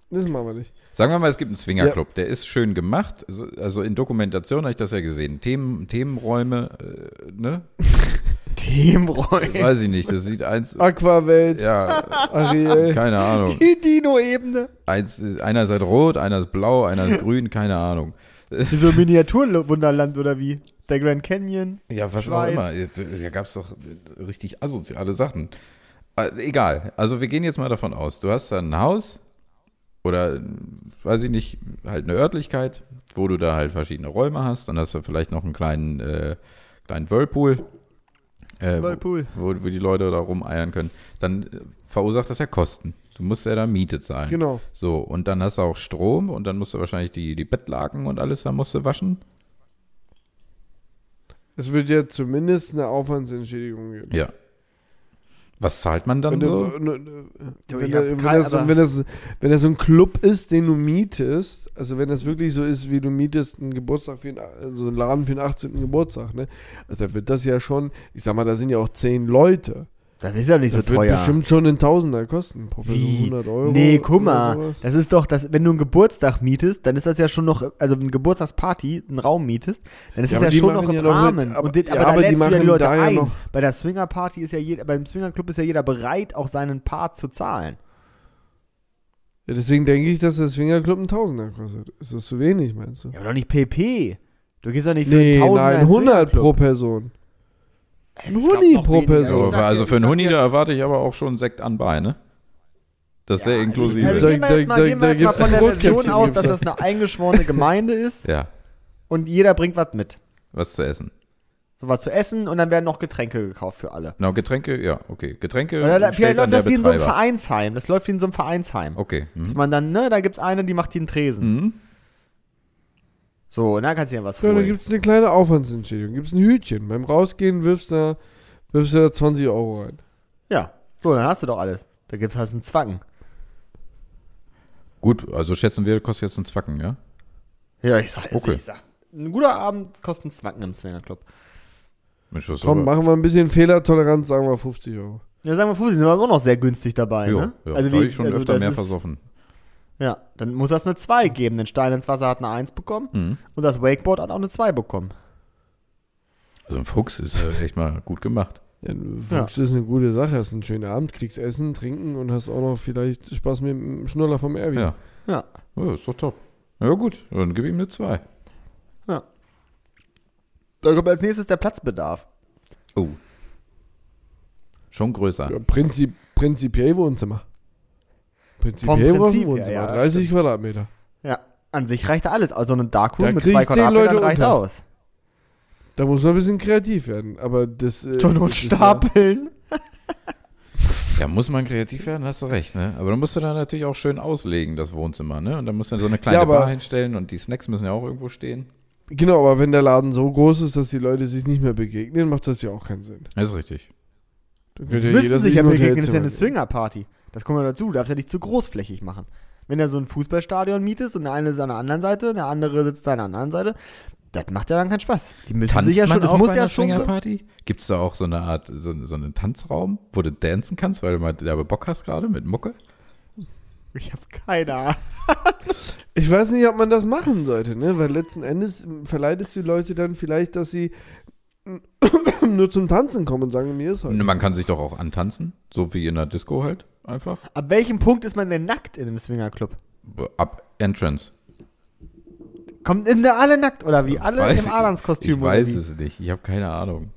Das machen wir nicht. Sagen wir mal, es gibt einen Swingerclub, der ist schön gemacht. Also, also in Dokumentation habe ich das ja gesehen. Themen, Themenräume, äh, ne? <laughs> Themenräume. Weiß ich nicht. Das sieht eins. Aquavelt, Ja, Ariel. keine Ahnung. Die Dino-Ebene. Eins, ist- einer ist halt rot, einer ist blau, einer ist grün, keine Ahnung. Wie so ein Miniaturwunderland oder wie? Der Grand Canyon. Ja, was Schweiz. auch immer. Da gab es doch richtig asoziale Sachen. Äh, Egal. Also wir gehen jetzt mal davon aus, du hast da ein Haus oder, weiß ich nicht, halt eine Örtlichkeit, wo du da halt verschiedene Räume hast. Dann hast du vielleicht noch einen kleinen, äh, kleinen Whirlpool. Äh. Wo, wo die Leute da rumeiern können. Dann äh, verursacht das ja Kosten. Du musst ja da Miete zahlen. Genau. So, und dann hast du auch Strom und dann musst du wahrscheinlich die, die Bettlaken und alles da musst du waschen. Es wird ja zumindest eine Aufwandsentschädigung geben. Ja. Was zahlt man dann Wenn, so? du, ne, ne, Du, wenn, ich da- hab wenn, kein- das, so- wenn, das, wenn das so ein Club ist, den du mietest, also wenn das wirklich so ist, wie du mietest einen Geburtstag für einen, also einen Laden für den 18. Geburtstag, ne? Also da wird das ja schon, ich sag mal, da sind ja auch 10 Leute. Das ist ja nicht so Das wird teuer. bestimmt schon ein Tausender kosten. Pro Person Wie? 100 Euro. Nee, guck mal. Das ist doch, das, wenn du einen Geburtstag mietest, dann ist das ja schon noch, also eine Geburtstagsparty, einen Raum mietest, dann ist Ja, das ja schon noch machen im ja noch mit- Rahmen. aber- und den, ja, aber, aber da die ja die machen Leute da ja ein. noch- Bei der Swingerparty ist ja jeder, beim Swingerclub ist ja jeder bereit, auch seinen Part zu zahlen. Ja, deswegen denke ich, dass der Swingerclub ein Tausender kostet. Ist das zu wenig, meinst du? Ja, aber doch nicht PP. Du gehst doch nicht für Nee, einen Tausender nein, ins 100 pro. Person. Ein Huni pro. Person. Ich So, sag dir- also für einen Huni, da erwarte ich aber auch schon Sekt anbei, ne? Das ist ja Ja, inklusive. Also, Da- gehen wir jetzt mal, da- gehen wir da jetzt mal von der Version aus, dass da. das eine eingeschworene Gemeinde ist ja, und jeder bringt was mit. was zu essen. So was zu essen und dann werden noch Getränke gekauft für alle. Na, Getränke, ja, okay. Getränke Oder da, vielleicht läuft das wie in so einem. Vereinsheim. Das läuft wie in so einem Vereinsheim. Okay. Dass Mhm. man dann, ne, da gibt's eine, die macht den Tresen. Mhm. So, und dann kannst du dir was Ja, da holen. gibt es eine kleine Aufwandsentschädigung. Gibt es ein Hütchen. Beim Rausgehen wirfst du, wirfst du da 20 Euro rein. ja, so, dann hast du doch alles. Da gibt's halt einen Zwacken. Gut, also schätzen wir, kostet jetzt ein Zwacken, ja? Ja, ich sag, Okay. ich sag, ein guter Abend kostet einen Zwacken im Swingerclub. Mensch, das ist Komm, aber- machen wir ein bisschen Fehlertoleranz, sagen wir 50 Euro. Ja, sagen wir 50, sind wir aber auch noch sehr günstig dabei, Jo, ne? ja, also da wie, ich schon also öfter mehr ist, versoffen. Ja, dann muss das eine 2 geben. Denn Stein ins Wasser hat eine 1 bekommen Mhm. und das Wakeboard hat auch eine 2 bekommen. Also ein Fuchs ist äh, echt mal gut gemacht. Ja, Fuchs ist eine gute Sache. Hast einen schönen Abend, kriegst Essen, Trinken und hast auch noch vielleicht Spaß mit dem Schnuller vom Erwin. Ja. Ja. ja, ist doch top. Ja gut, dann gib ihm eine 2. Dann kommt als nächstes der Platzbedarf. Oh. Schon größer. Ja, Prinzip, prinzipiell Wohnzimmer. Prinzipiell Vom Prinzip ein her, Wohnzimmer. ja, 30 Quadratmeter. Ja, an sich reicht da alles. Also eine Darkroom Da mit zwei Quadratmetern Leute reicht unter. aus. Da muss man ein bisschen kreativ werden. Aber das. Äh, Zur Not ja- stapeln. <laughs> Ja, muss man kreativ werden, hast du recht, ne? Aber dann musst du da natürlich auch schön auslegen, das Wohnzimmer, ne? Und dann musst du so eine kleine Ja, aber- Bar hinstellen und die Snacks müssen ja auch irgendwo stehen. Genau, aber wenn der Laden so groß ist, dass die Leute sich nicht mehr begegnen, macht das ja auch keinen Sinn. Das ist richtig. Dann könnte ja müssen jeder sich ja ein begegnen, das ist ja eine Swingerparty. Das kommt ja dazu. Du darfst ja nicht zu großflächig machen. Wenn du so ein Fußballstadion mietest und der eine ist an der anderen Seite, der andere sitzt an der anderen Seite, das macht ja dann keinen Spaß. Die müssen Tanzt sich ja schon, es muss ja schon? Gibt es da auch so eine Art, so, so einen Tanzraum, wo du dancen kannst, weil du mal da Bock hast gerade mit Mucke? Ich habe keine Ahnung. <laughs> Ich weiß nicht, ob man das machen sollte, ne? Weil letzten Endes verleitest du die Leute dann vielleicht, dass sie <coughs> nur zum Tanzen kommen und sagen, mir ist heute. Man kann sich doch auch antanzen, so wie in der Disco halt, einfach. Ab welchem Punkt ist man denn nackt in einem Swingerclub? Ab Entrance. Kommt in der alle nackt oder wie? Alle Weiß- im Adamskostüm Ich weiß es nicht, ich habe keine Ahnung.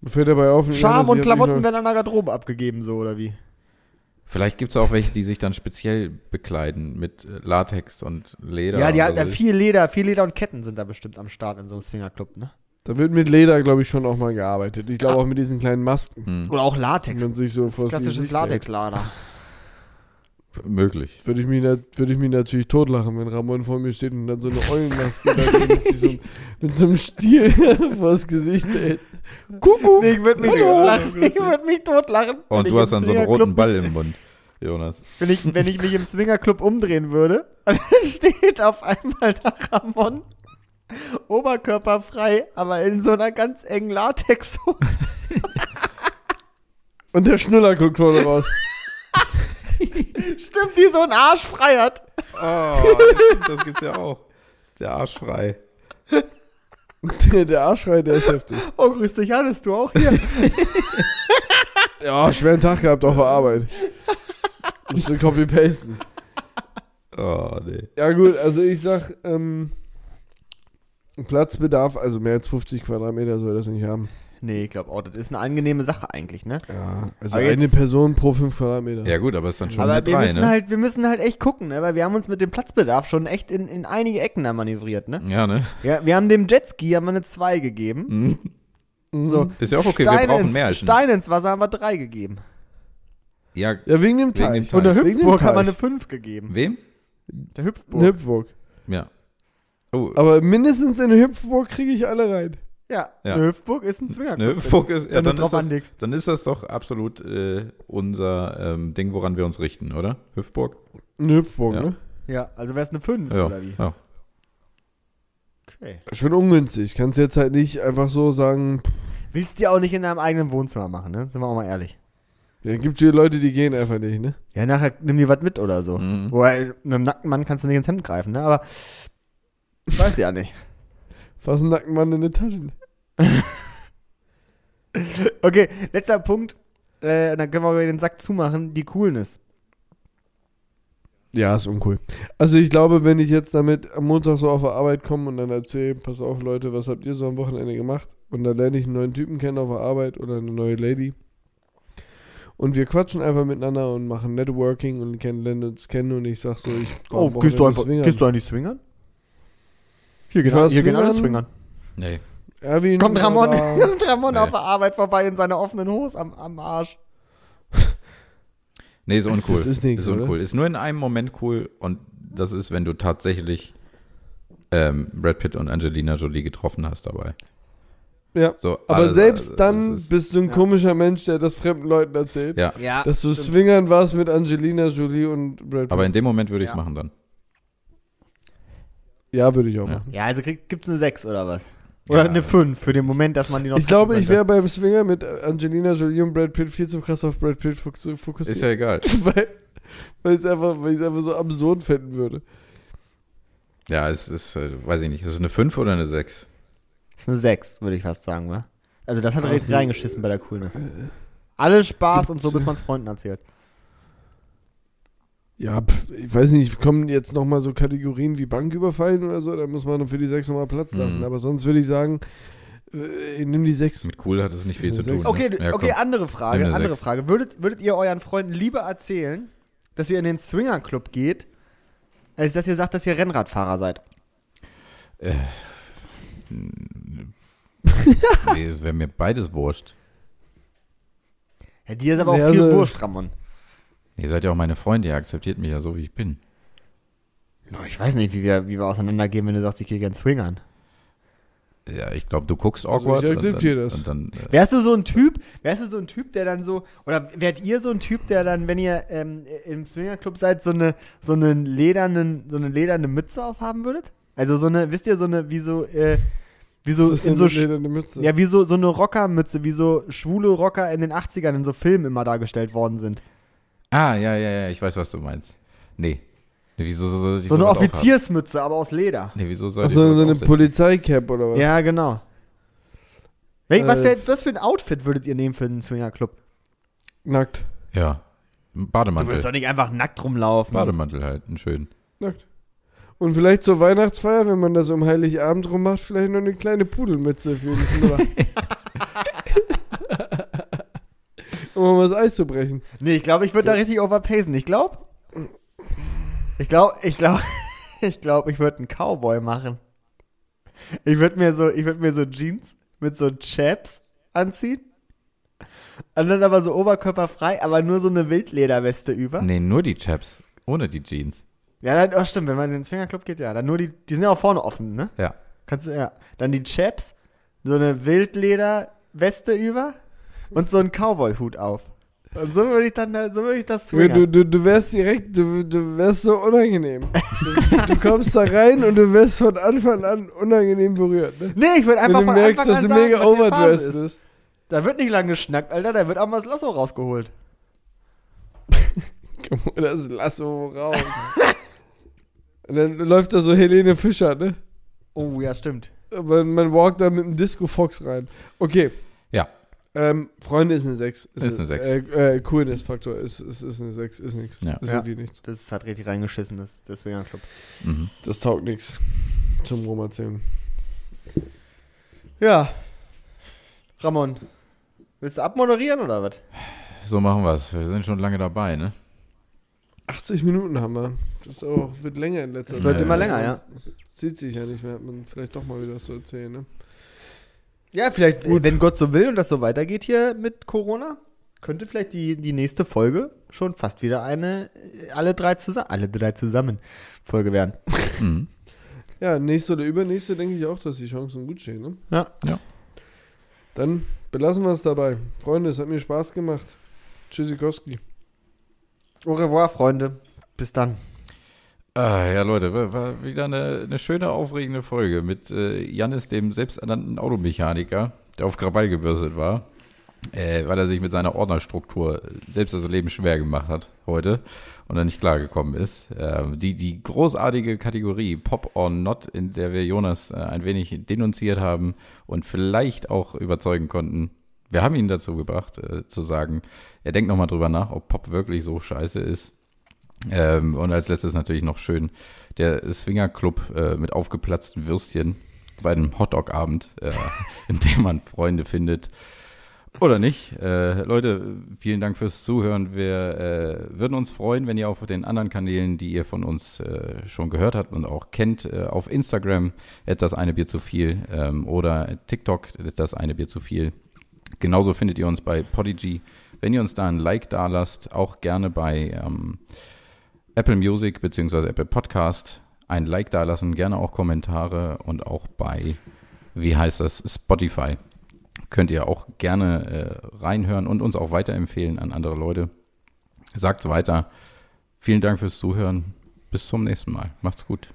Mir fällt dabei auf, Scham dass und Klamotten werden an der Garderobe abgegeben, so oder wie? Vielleicht gibt es auch welche, die sich dann speziell bekleiden mit äh, Latex und Leder. Ja, die und hat ja so. viel Leder, viel Leder und Ketten sind da bestimmt am Start in so einem Swingerclub, ne? Da wird mit Leder, glaube ich, schon auch mal gearbeitet. Ich glaube auch mit diesen kleinen Masken. Hm, Oder auch Latex. man sich so Das vor ist klassisches Latexlader. möglich. Würde ich, mich nat- würde ich mich natürlich totlachen, wenn Ramon vor mir steht und dann so eine Eulenmaske da mit, sich <laughs> so, mit so einem Stiel <laughs> vors Gesicht hält. Kuckuck! Nee, ich würde mich totlachen. Ich würde mich totlachen. wenn Und ich du hast dann so einen Swingerclub roten Ball im Mund, Jonas. Wenn ich, wenn ich mich im Swingerclub umdrehen würde, und <laughs> dann steht auf einmal da Ramon <laughs> oberkörperfrei, aber in so einer ganz engen Latex. <laughs> Und der Schnuller guckt vorne raus. <laughs> Stimmt, die so einen Arsch frei hat. Oh, das, gibt's ja auch. Der Arsch frei. Der, der Arschschrei, der ist heftig. Oh, grüß dich, Hannes, du auch hier. Ja, schweren Tag gehabt auf der Arbeit. Musste copy-pasten. Oh, nee. Ja gut, also ich sag, ähm, Platzbedarf, also mehr als 50 Quadratmeter soll das nicht haben. nee, ich glaube auch, das ist eine angenehme Sache eigentlich, ne? Ja, also Aber jetzt- eine Person pro 5 Quadratmeter. Ja gut, aber es ist dann schon Aber mit wir drei, müssen ne? halt, wir müssen halt echt gucken, ne? Weil wir haben uns mit dem Platzbedarf schon echt in, in einige Ecken da manövriert, ne? ja, ne? Ja, wir haben dem Jetski haben wir eine 2 gegeben. Hm. Mhm. So. Ist ja auch okay, Steine wir brauchen ins, mehr. Steine ins Wasser haben wir 3 gegeben. Ja, Ja, wegen dem Wegen Teich. Und der Hüpfburg haben wir eine 5 gegeben. wem? Der Hüpfburg. Eine Hüpfburg. Ja. Oh, Aber mindestens in eine Hüpfburg kriege ich alle rein. Ja, Ja. eine Hüpfburg ist ein Zwinger. ne, Fokus, ja, Wenn du dann, drauf ist das, anlegst. dann ist das doch absolut äh, unser ähm, Ding, woran wir uns richten, oder? Hüftburg? Eine Hüpfburg, Ja. ne? Ja, also wäre es eine 5 Ja. oder wie? ja. Okay. Schon ungünstig. Kannst jetzt halt nicht einfach so sagen, Willst du die auch nicht in deinem eigenen Wohnzimmer machen, ne? Sind wir auch mal ehrlich. ja, gibt hier Leute, die gehen einfach nicht, ne? Ja, nachher nimm dir was mit oder so. Mhm. Wobei, mit einem nackten Mann kannst du nicht ins Hemd greifen, ne? Aber weiß ja nicht. Fass einen nackten Mann in die Tasche. <laughs> Okay, letzter Punkt. Äh, dann können wir über den Sack zumachen. Die Coolness. Ja, ist uncool. Also ich glaube, wenn ich jetzt damit am Montag so auf der Arbeit komme und dann erzähle, pass auf Leute, was habt ihr so am Wochenende gemacht? Und dann lerne ich einen neuen Typen kennen auf der Arbeit oder eine neue Lady. Und wir quatschen einfach miteinander und machen Networking und kennen, lernen uns kennen und ich sag so, ich Oh, gehst du, einfach, gehst du eigentlich swingern? Hier war hier gehen alle swingern. swingern. Nee. Erwin Kommt Ramon, <laughs> kommt Ramon Nee. auf der Arbeit vorbei in seiner offenen Hose am, am Arsch. <laughs> Nee, ist uncool. Das ist nix, Ist uncool. oder? Ist nur in einem Moment cool und das ist, wenn du tatsächlich ähm, Brad Pitt und Angelina Jolie getroffen hast dabei. Ja. So, Aber alles- selbst das dann ist- bist du ein Ja. komischer Mensch, der das fremden Leuten erzählt. Ja, Ja, Dass du swingern warst mit Angelina Jolie und Brad Pitt. aber in dem Moment würde ich es Ja. machen dann. Ja, würde ich auch Ja. machen. Ja, also krieg, gibt's eine 6 oder was? Oder Ja. eine 5 für den Moment, dass man die noch Ich glaube, ich wäre beim Swinger mit Angelina Jolie und Brad Pitt viel zu krass auf Brad Pitt fok- zu Ist fokussiert. ja egal. <laughs> weil weil ich es einfach, einfach so absurd finden würde. Ja, es ist, äh, weiß ich nicht, ist es eine 5 oder eine 6? Das ist eine 6, würde ich fast sagen, wa? Also das hat richtig reingeschissen bei der Coolness. Alles Spaß und so, bis man es Freunden erzählt. Ja, pf, ich weiß nicht, kommen jetzt nochmal so Kategorien wie Banküberfallen oder so, da muss man für die 6 nochmal Platz lassen. Mhm. Aber sonst würde ich sagen, äh, nimm die 6. Mit cool hat es nicht viel zu tun. Okay, ne? Ja, okay, andere Frage, andere sechs. Frage. Würdet, würdet ihr euren Freunden lieber erzählen, dass ihr in den Swinger Club geht, als dass ihr sagt, dass ihr Rennradfahrer seid? Äh, <laughs> nee, es wäre mir beides wurscht. Ja, dir ist aber Nee, auch viel also- wurscht, Ramon. Ihr seid ja auch meine Freunde, ihr akzeptiert mich ja so, wie ich bin. No, ich weiß nicht, wie wir, wie wir auseinandergehen, wenn du sagst, ich gehe gern swingern. Ja, ich glaube, du guckst Also awkward. ich akzeptiere und das. dann, Und dann, äh, Wärst du so ein Typ, wärst du so ein Typ, der dann so, oder wärt ihr so ein Typ, der dann, wenn ihr ähm, im Swingerclub seid, so eine, so eine ledernen, so eine lederne Mütze aufhaben würdet? Also so eine, wisst ihr, so eine, wie so, äh, wie so, in eine so, lederne ja, wie so, so eine Rockermütze, wie so schwule Rocker in den 80ern in so Filmen immer dargestellt worden sind. Ah, ja, ja, ja, ich weiß, was du meinst. Nee. nee wieso soll ich So eine? Offiziersmütze, aber aus Leder. Nee, wieso soll ich sowas so eine? Polizeicap oder was? Ja, genau. Wel- was, Äh, wär, was für ein Outfit würdet ihr nehmen für einen Swingerclub? Nackt. Ja. Ein Du Bademantel. würdest doch nicht einfach nackt rumlaufen. Bademantel halt, einen schönen. Nackt. Und vielleicht zur Weihnachtsfeier, wenn man das um Heiligabend rum macht, vielleicht noch eine kleine Pudelmütze für den Schnurr. <laughs> um mal das Eis zu brechen. Nee, ich glaube, ich würde da richtig overpacen. Ich glaube, ich glaube, ich glaube, <laughs> ich glaube, ich würde einen Cowboy machen. Ich würde mir so, ich würde mir so Jeans mit so Chaps anziehen. Und dann aber so oberkörperfrei, aber nur so eine Wildlederweste über. Nee, nur die Chaps. Ohne die Jeans. Ja, dann, oh, stimmt, wenn man in den Swingerclub geht, ja. Dann nur die, die sind ja auch vorne offen, ne? Ja. Kannst du, ja. Dann die Chaps, so eine Wildlederweste über und so einen Cowboy-Hut auf. Und so würde ich dann, so würde ich das Du, swingern. du, du wärst direkt, du, du wärst so unangenehm. Du, du kommst da rein und du wirst von Anfang an unangenehm berührt. Ne? Nee, ich würde Wenn einfach du von merkst, Anfang dass an du sagen, mega overdressed ist. bist. Da wird nicht lange geschnackt, Alter, da wird auch mal das Lasso rausgeholt. <laughs> Komm, hol das Lasso raus. und dann läuft da so Helene Fischer, ne? Oh, ja, stimmt. Aber man walkt da mit dem Disco Fox rein. Okay. Ja. Ähm, Freunde ist eine 6. Ist eine Sechs. Äh, äh, Coolness-Faktor ist, ist, ist eine 6. Ist nichts. Ja. Ist Ja. nichts. Das hat richtig reingeschissen, das, das Swingerclub. Mhm. Das taugt nichts zum Rumerzählen. Ja. Ramon, willst du abmoderieren oder was? So machen wir es. Wir sind schon lange dabei, ne? 80 Minuten haben wir. Das auch, wird länger in letzter Das wird Zeit. immer länger, ja. Sieht sich ja nicht mehr. Hat man vielleicht doch mal wieder was zu erzählen, ne? Ja, vielleicht, wenn Gott so will und das so weitergeht hier mit Corona, könnte vielleicht die, die nächste Folge schon fast wieder eine alle drei zusammen, alle drei zusammen Folge werden. <laughs> Mhm. Ja, nächste oder übernächste denke ich auch, dass die Chancen gut stehen, ne? Ja. Ja. Dann belassen wir es dabei. Freunde, es hat mir Spaß gemacht. Tschüssikowski. Au revoir, Freunde. Bis dann. Ah, ja, Leute, war, wieder eine, eine schöne, aufregende Folge mit äh, Jannis, dem selbsternannten Automechaniker, der auf Krawall gebürstet war, äh, weil er sich mit seiner Ordnerstruktur selbst das Leben schwer gemacht hat heute und dann nicht klargekommen ist. Ähm, die, die großartige Kategorie Pop or Not, in der wir Jonas äh, ein wenig denunziert haben und vielleicht auch überzeugen konnten, wir haben ihn dazu gebracht, äh, zu sagen, er denkt nochmal drüber nach, ob Pop wirklich so scheiße ist. Ähm, und als letztes natürlich noch schön der Swinger Club äh, mit aufgeplatzten Würstchen bei einem Hotdog-Abend, äh, <laughs> in dem man Freunde findet. Oder nicht. Äh, Leute, vielen Dank fürs Zuhören. Wir äh, würden uns freuen, wenn ihr auf den anderen Kanälen, die ihr von uns äh, schon gehört habt und auch kennt, äh, auf Instagram das eine Bier zu viel ähm, oder TikTok das eine Bier zu viel. Genauso findet ihr uns bei Podigy. Wenn ihr uns da ein Like da lasst, auch gerne bei ähm, Apple Music bzw. Apple Podcast ein Like da lassen, gerne auch Kommentare und auch bei, wie heißt das, Spotify. Könnt ihr auch gerne äh, reinhören und uns auch weiterempfehlen an andere Leute. Sagt's weiter. Vielen Dank fürs Zuhören. Bis zum nächsten Mal. Macht's gut.